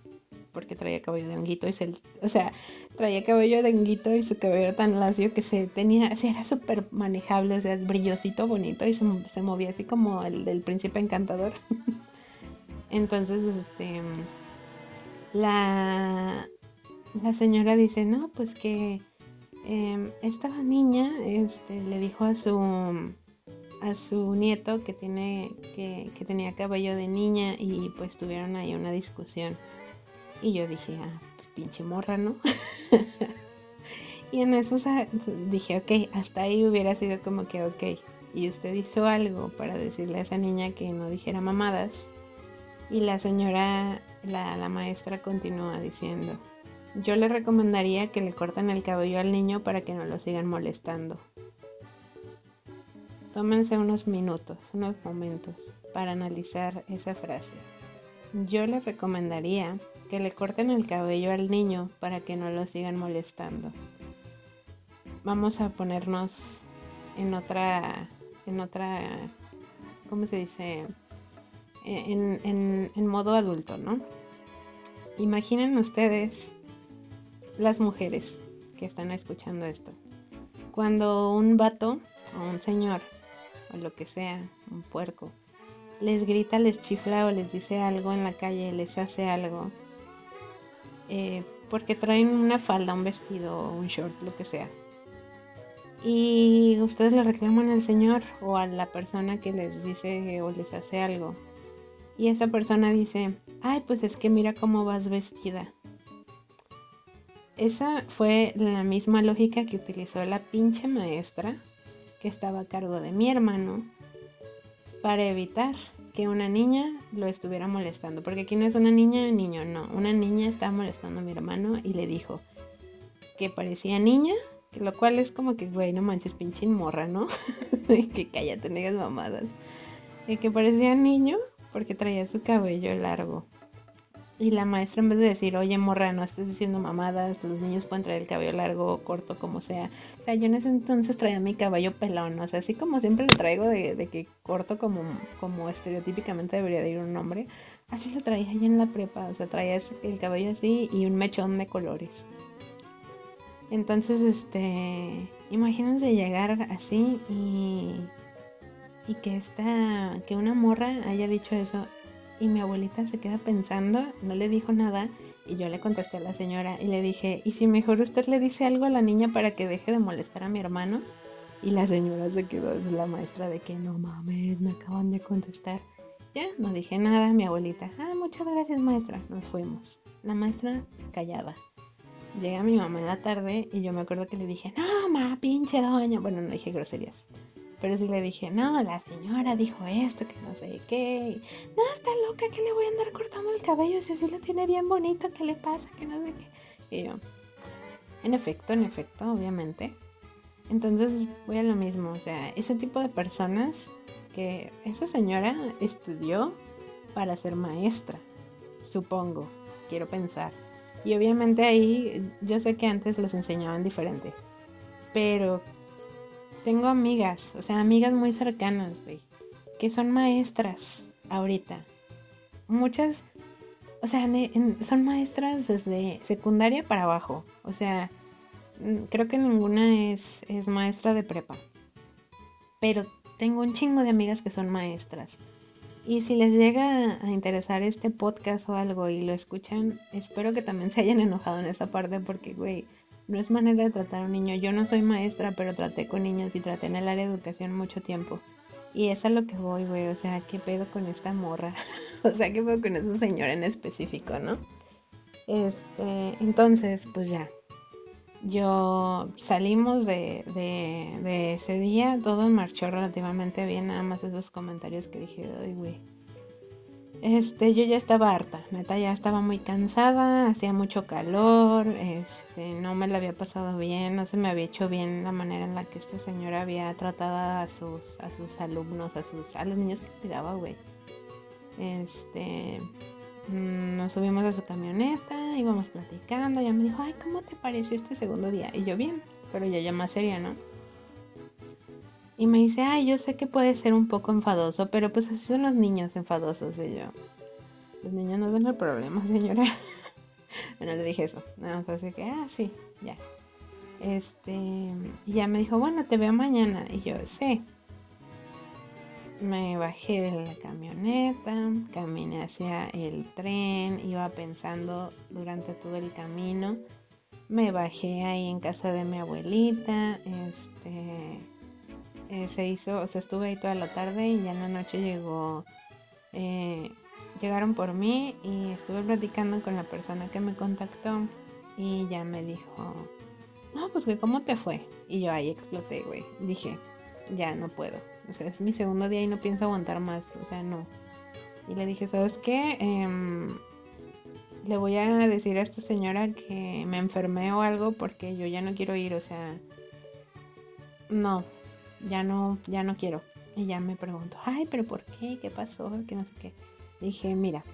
porque traía cabello de honguito y se, o sea, traía cabello de honguito y su cabello tan lacio que se tenía, o era súper manejable, o sea, brillosito, bonito y se, se movía así como el del príncipe encantador. (laughs) Entonces, este, la, la señora dice, no, pues que eh, esta niña este, le dijo a su a su nieto que tiene que, tenía cabello de niña y pues tuvieron ahí una discusión y yo dije ah pues, pinche morra no (laughs) y en eso dije ok hasta ahí hubiera sido como que ok y usted hizo algo para decirle a esa niña que no dijera mamadas y la señora la, maestra continúa diciendo yo le recomendaría que le corten el cabello al niño para que no lo sigan molestando Tómense unos minutos, unos momentos para analizar esa frase. Yo le recomendaría que le corten el cabello al niño para que no lo sigan molestando. Vamos a ponernos en otra, en otra, ¿cómo se dice? En, en modo adulto, ¿no? Imaginen ustedes las mujeres que están escuchando esto. Cuando un vato o un señor o lo que sea, un puerco, les grita, les chifla o les dice algo en la calle, les hace algo, eh, porque traen una falda, un vestido, un short, lo que sea. Y ustedes le reclaman al señor o a la persona que les dice o les hace algo. Y esa persona dice, ay, pues es que mira cómo vas vestida. Esa fue la misma lógica que utilizó la pinche maestra que estaba a cargo de mi hermano para evitar que una niña lo estuviera molestando. Porque ¿quién es una niña? Niño, no. Una niña estaba molestando a mi hermano y le dijo que parecía niña, lo cual es como que, güey, no manches, pinche morra, ¿no? (laughs) que cállate, negas mamadas. Y que parecía niño porque traía su cabello largo. Y la maestra en vez de decir, oye morra, no estés diciendo mamadas, los niños pueden traer el cabello largo, corto, como sea. O sea, yo en ese entonces traía mi cabello pelón, o sea, así como siempre lo traigo de, que corto como, como estereotípicamente debería de ir un hombre, así lo traía ya en la prepa, o sea, traía el cabello así y un mechón de colores. Entonces, este, imagínense llegar así y, y que esta, que una morra haya dicho eso y mi abuelita se queda pensando, no le dijo nada y yo le contesté a la señora y le dije, ¿y si mejor usted le dice algo a la niña para que deje de molestar a mi hermano? Y la señora se quedó, es la maestra de que no mames, me acaban de contestar. Ya, no dije nada, mi abuelita, ah, muchas gracias maestra, nos fuimos. La maestra callada. Llega mi mamá en la tarde y yo me acuerdo que le dije, no, ma, pinche doña. Bueno, no dije groserías. Pero sí le dije, no, la señora dijo esto, que no sé qué. No, está loca, que le voy a andar cortando el cabello si así lo tiene bien bonito, ¿qué le pasa? Que no sé qué. Y yo, en efecto, en efecto, obviamente. Entonces voy a lo mismo, o sea, ese tipo de personas que esa señora estudió para ser maestra, supongo, quiero pensar. Y obviamente ahí yo sé que antes los enseñaban diferente, pero tengo amigas, o sea, amigas muy cercanas, güey, que son maestras ahorita. Muchas, o sea, son maestras desde secundaria para abajo. O sea, creo que ninguna es, es maestra de prepa. pero tengo un chingo de amigas que son maestras. Y si les llega a interesar este podcast o algo y lo escuchan, espero que también se hayan enojado en esa parte porque, güey, no es manera de tratar a un niño. Yo no soy maestra, pero traté con niños y traté en el área de educación mucho tiempo. Y es a lo que voy, güey. O sea, ¿qué pedo con esta morra? (laughs) o sea, ¿qué pedo con esa señora en específico, no? Este, entonces, pues ya. Yo salimos de, de, de ese día, todo marchó relativamente bien, nada más esos comentarios que dije, ay, güey, este, yo ya estaba harta, neta, ya estaba muy cansada, hacía mucho calor, este, no me la había pasado bien, no se me había hecho bien la manera en la que esta señora había tratado a sus, a sus alumnos, a sus, a los niños que cuidaba, güey. Este, mm, nos subimos a su camioneta, íbamos platicando, ella me dijo, ay, ¿cómo te parece este segundo día? Y yo bien, pero ya ya más seria, ¿no? Y me dice, ay, yo sé que puede ser un poco enfadoso, pero pues así son los niños enfadosos. Y yo, los niños no ven el problema, (laughs) señora. bueno, le dije eso. Nada más así que, ah, sí, ya. Este, y ya me dijo, bueno, te veo mañana. Y yo, sí. Me bajé de la camioneta, caminé hacia el tren, iba pensando durante todo el camino. Me bajé ahí en casa de mi abuelita, este, eh, se hizo, o sea, estuve ahí toda la tarde y ya en la noche llegó, eh, llegaron por mí y estuve platicando con la persona que me contactó y ya me dijo, no, pues que cómo te fue. Y yo ahí exploté, güey. Dije, ya no puedo. O sea, es mi segundo día y no pienso aguantar más. O sea, no. Y le dije, ¿sabes qué? Em, le voy a decir a esta señora que me enfermé o algo porque yo ya no quiero ir. O sea, no, ya no, ya no quiero. Y ya me pregunto, ay, pero ¿por qué? ¿Qué pasó? Que no sé qué. Dije, mira,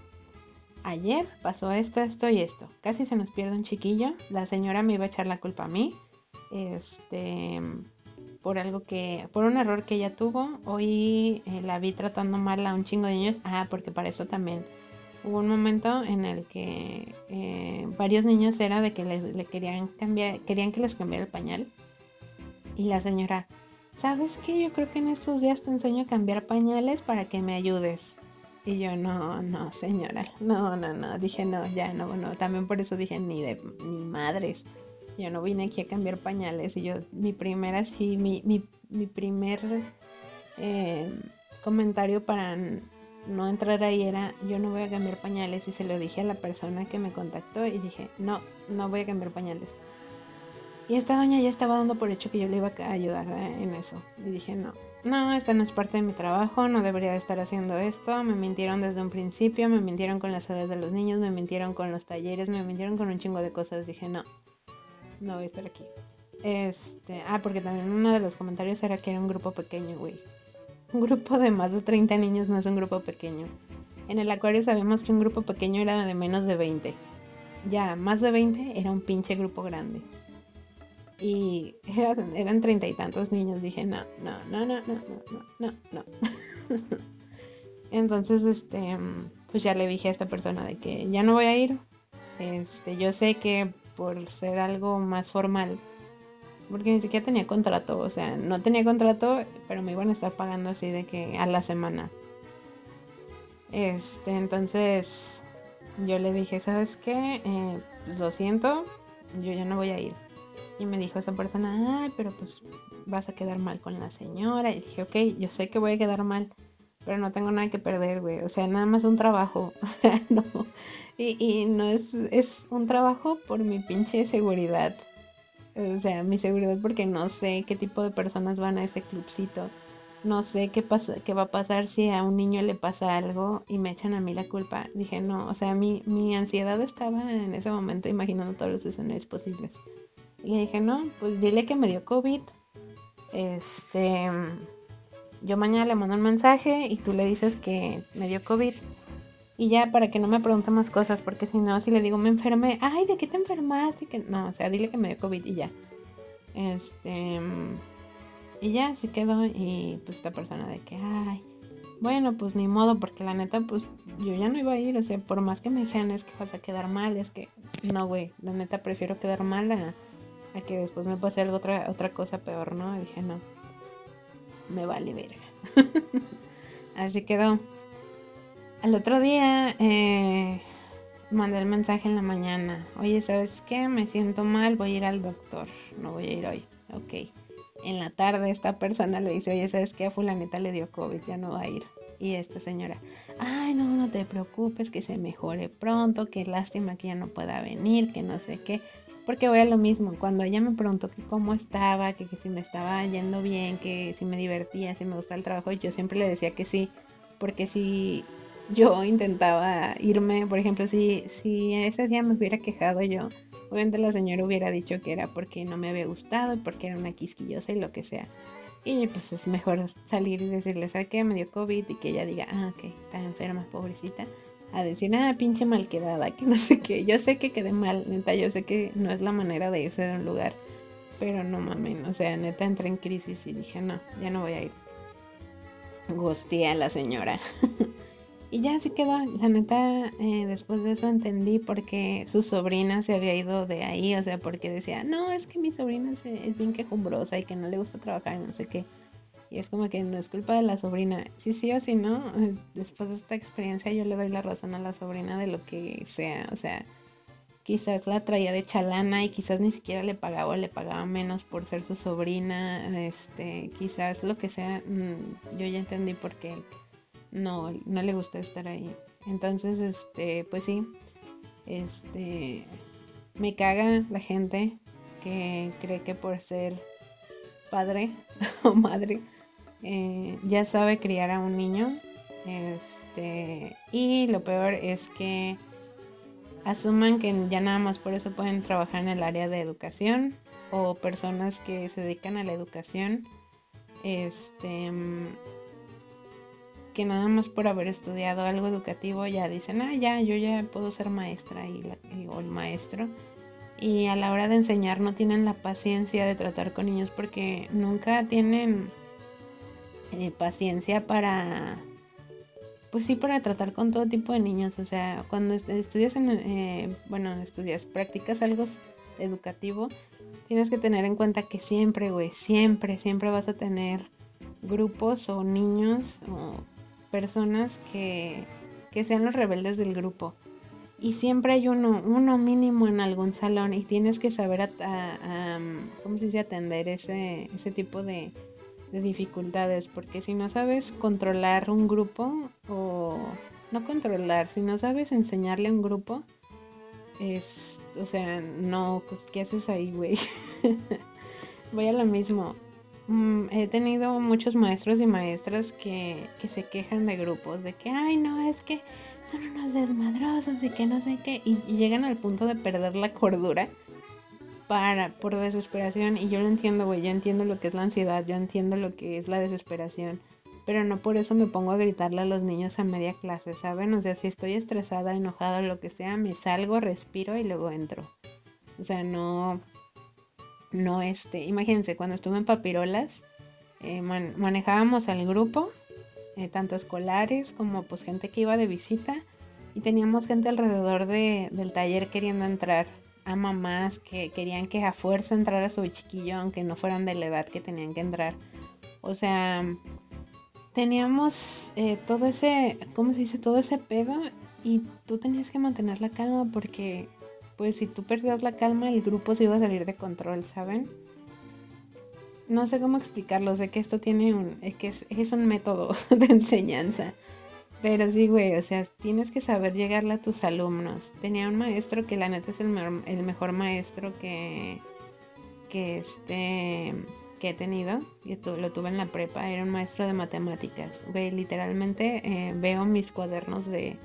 ayer pasó esto, esto y esto. Casi se nos pierde un chiquillo. La señora me iba a echar la culpa a mí. Este, por algo que, por un error que ella tuvo. Hoy eh, la vi tratando mal a un chingo de niños. Ah, porque para eso también hubo un momento en el que eh, varios niños era de que le, le querían cambiar, querían que les cambiara el pañal. Y la señora, ¿sabes qué? Yo creo que en estos días te enseño a cambiar pañales para que me ayudes. Y yo, no, no, señora, no, no, no, dije, no, ya, no, no, también por eso dije, ni de, ni madres, yo no vine aquí a cambiar pañales, y yo, mi primera, sí, mi, mi, mi primer eh, comentario para no entrar ahí era, yo no voy a cambiar pañales, y se lo dije a la persona que me contactó, y dije, no, no voy a cambiar pañales. Y esta doña ya estaba dando por hecho que yo le iba a ayudar eh, en eso. Y dije, no, no, esta no es parte de mi trabajo, no debería de estar haciendo esto. Me mintieron desde un principio, me mintieron con las edades de los niños, me mintieron con los talleres, me mintieron con un chingo de cosas. Dije, no, no voy a estar aquí. Este, ah, porque también uno de los comentarios era que era un grupo pequeño, güey. Un grupo de más de 30 niños no es un grupo pequeño. En el acuario sabemos que un grupo pequeño era de menos de 20. Ya, más de 20 era un pinche grupo grande y (laughs) eran, treinta y tantos niños. Dije, no, no, no, no, no, no, no, no. (laughs) Entonces, este, pues ya le dije a esta persona de que ya no voy a ir. Este, yo sé que por ser algo más formal, porque ni siquiera tenía contrato, o sea, no tenía contrato, pero me iban a estar pagando así de que a la semana. Este, entonces yo le dije, ¿sabes qué? Eh, pues lo siento, yo ya no voy a ir. Y me dijo esa persona, ay, pero pues vas a quedar mal con la señora. Y dije, ok, yo sé que voy a quedar mal, pero no tengo nada que perder, güey. O sea, nada más un trabajo. (laughs) O sea, no. Y, y no es, es un trabajo por mi pinche seguridad. O sea, mi seguridad porque no sé qué tipo de personas van a ese clubcito. No sé qué, pasa, qué va a pasar si a un niño le pasa algo y me echan a mí la culpa. Dije, no, o sea, mi, mi ansiedad estaba en ese momento imaginando todos los escenarios posibles. Y le dije, no, pues dile que me dio COVID. Este, yo mañana le mando un mensaje y tú le dices que me dio COVID. Y ya para que no me pregunte más cosas, porque si no, si le digo me enfermé, ay, ¿de qué te enfermaste? Que no, o sea, dile que me dio COVID y ya. Este, y ya se quedó y pues esta persona de que, ay, bueno, pues ni modo, porque la neta, pues yo ya no iba a ir, o sea, por más que me dijeran es que vas a quedar mal, es que, no, güey, la neta prefiero quedar mal a, que después me pase algo otra, otra cosa peor, ¿no? Dije, no. me vale verga. (laughs) Así quedó. Al otro día eh, mandé el mensaje en la mañana. Oye, ¿sabes qué? Me siento mal, voy a ir al doctor. No voy a ir hoy. Ok. En la tarde esta persona le dice, oye, ¿sabes qué? A fulanita le dio COVID, ya no va a ir. Y esta señora, ay, no, no te preocupes, que se mejore pronto, que lástima que ya no pueda venir, que no sé qué. Porque voy a lo mismo, cuando ella me preguntó que cómo estaba, que, que si me estaba yendo bien, que si me divertía, si me gustaba el trabajo, yo siempre le decía que sí, porque si yo intentaba irme, por ejemplo, si, si ese día me hubiera quejado yo, obviamente la señora hubiera dicho que era porque no me había gustado porque era una quisquillosa y lo que sea. Y pues es mejor salir y decirle, ¿sabes qué? Me dio COVID y que ella diga, ah, ok, está enferma, pobrecita. A decir, ah, pinche mal quedada, que no sé qué. Yo sé que quedé mal, neta, yo sé que no es la manera de irse de un lugar. Pero no mames, o sea, neta entré en crisis y dije, no, ya no voy a ir. Gosté a la señora. (laughs) Y ya así quedó. La neta, eh, después de eso entendí por qué su sobrina se había ido de ahí. O sea, porque decía, no, es que mi sobrina es bien quejumbrosa y que no le gusta trabajar y no sé qué. Y es como que no es culpa de la sobrina. Sí, sí o sí, no. Después de esta experiencia yo le doy la razón a la sobrina de lo que sea. O sea, quizás la traía de chalana y quizás ni siquiera le pagaba o le pagaba menos por ser su sobrina. Este, quizás lo que sea. Mm, yo ya entendí por qué no, no le gusta estar ahí. Entonces, este, pues sí, este, me caga la gente que cree que por ser padre (laughs) o madre eh, ya sabe criar a un niño. Este, y lo peor es que asuman que ya nada más por eso pueden trabajar en el área de educación o personas que se dedican a la educación. Este, que nada más por haber estudiado algo educativo ya dicen, ah, ya, yo ya puedo ser maestra y, o el maestro. Y a la hora de enseñar no tienen la paciencia de tratar con niños porque nunca tienen eh, paciencia para, pues sí, para tratar con todo tipo de niños. O sea, cuando estudias en, eh, bueno, estudias, practicas algo educativo, tienes que tener en cuenta que siempre, güey, siempre, siempre vas a tener grupos o niños o personas que, sean los rebeldes del grupo. Y siempre hay uno, uno mínimo en algún salón y tienes que saber, a, ¿cómo se dice?, atender ese, ese tipo de, de dificultades. Porque si no sabes controlar un grupo o no controlar, si no sabes enseñarle a un grupo, es, o sea, no, pues, ¿qué haces ahí, güey? (laughs) Voy a lo mismo. Mm, he tenido muchos maestros y maestras que, se quejan de grupos, de que, ay, no, es que son unos desmadrosos y que no sé qué, y, llegan al punto de perder la cordura para, por desesperación, y yo lo entiendo, güey, yo entiendo lo que es la ansiedad, yo entiendo lo que es la desesperación, pero no por eso me pongo a gritarle a los niños a media clase, ¿saben? O sea, si estoy estresada, enojada, lo que sea, me salgo, respiro y luego entro. O sea, no, no este, imagínense, cuando estuve en Papirolas, eh, manejábamos al grupo, eh, tanto escolares como pues gente que iba de visita, y teníamos gente alrededor de, del taller queriendo entrar, a mamás que querían que a fuerza entrara su chiquillo, aunque no fueran de la edad que tenían que entrar. O sea, teníamos eh, todo ese, ¿cómo se dice? Todo ese pedo y tú tenías que mantener la calma porque pues si tú perdías la calma, el grupo se iba a salir de control, ¿saben? No sé cómo explicarlo, sé que esto tiene un, es que es, un método (laughs) de enseñanza. Pero sí, güey, o sea, tienes que saber llegarle a tus alumnos. Tenía un maestro que la neta es el, mejor, maestro que, que, este, que he tenido. Y lo tuve en la prepa, era un maestro de matemáticas. Güey, literalmente eh, veo mis cuadernos de,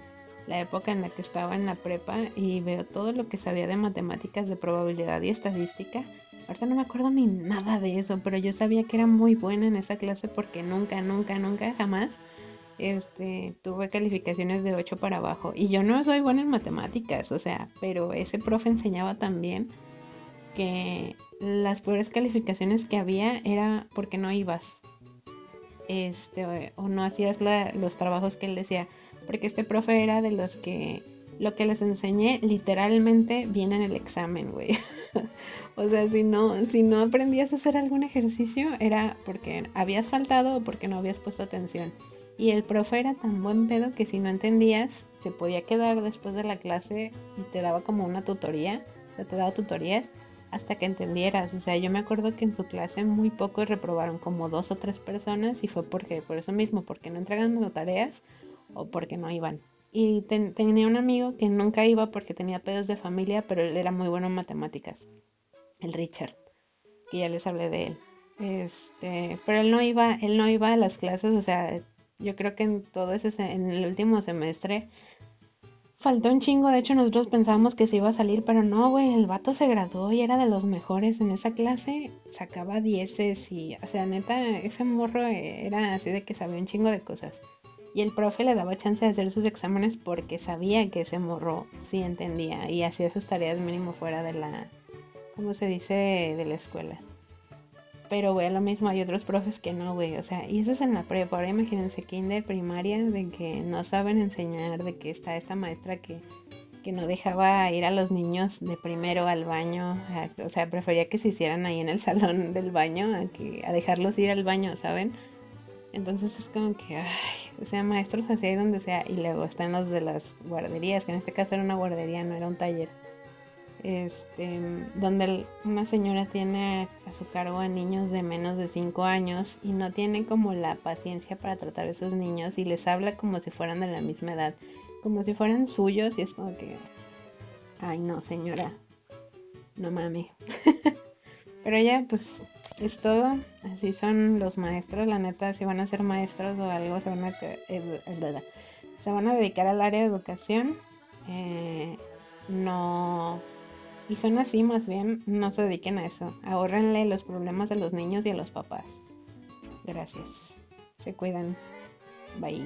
la época en la que estaba en la prepa y veo todo lo que sabía de matemáticas, de probabilidad y estadística. Ahorita no me acuerdo ni nada de eso, pero yo sabía que era muy buena en esa clase porque nunca, nunca, nunca, jamás este, tuve calificaciones de 8 para abajo. Y yo no soy buena en matemáticas, o sea, pero ese profe enseñaba también que las peores calificaciones que había era porque no ibas. Este, o no hacías los trabajos que él decía porque este profe era de los que lo que les enseñé literalmente viene en el examen, güey. (laughs) O sea, si no, si no aprendías a hacer algún ejercicio, era porque habías faltado o porque no habías puesto atención. Y el profe era tan buen pedo que si no entendías, se podía quedar después de la clase y te daba como una tutoría, o sea, te daba tutorías hasta que entendieras. O sea, yo me acuerdo que en su clase muy pocos reprobaron, como dos o tres personas, y fue porque, por eso mismo, porque no entregaban tareas o porque no iban. Y tenía un amigo que nunca iba porque tenía pedos de familia, pero él era muy bueno en matemáticas el Richard, que ya les hablé de él. Este, pero él no iba, él no iba a las clases, o sea, yo creo que en todo ese en el último semestre faltó un chingo, de hecho nosotros pensábamos que se iba a salir, pero no, güey, el vato se graduó y era de los mejores en esa clase, sacaba dieces y, o sea, neta, ese morro era así de que sabía un chingo de cosas. Y el profe le daba chance de hacer sus exámenes porque sabía que ese morro sí entendía y hacía sus tareas mínimo fuera de la, ¿cómo se dice? De la escuela. Pero, güey, lo mismo hay otros profes que no, güey. O sea, y eso es en la prepa. Ahora imagínense kinder, primaria, de que no saben enseñar, de que está esta maestra que, que no dejaba ir a los niños de primero al baño. o sea, prefería que se hicieran ahí en el salón del baño a, que, a dejarlos ir al baño, ¿saben? Entonces es como que, ay, o sea, maestros así ahí donde sea. Y luego están los de las guarderías, que en este caso era una guardería, no era un taller este, donde una señora tiene a su cargo a niños de menos de 5 años y no tiene como la paciencia para tratar a esos niños y les habla como si fueran de la misma edad, como si fueran suyos y es como que, ay no señora, no mami. (laughs) Pero ya pues es todo, así son los maestros, la neta, si van a ser maestros o algo, se van a, se van a dedicar al área de educación. Eh, no y son así, más bien, no se dediquen a eso. Ahórrenle los problemas a los niños y a los papás. Gracias. Se cuidan. Bye.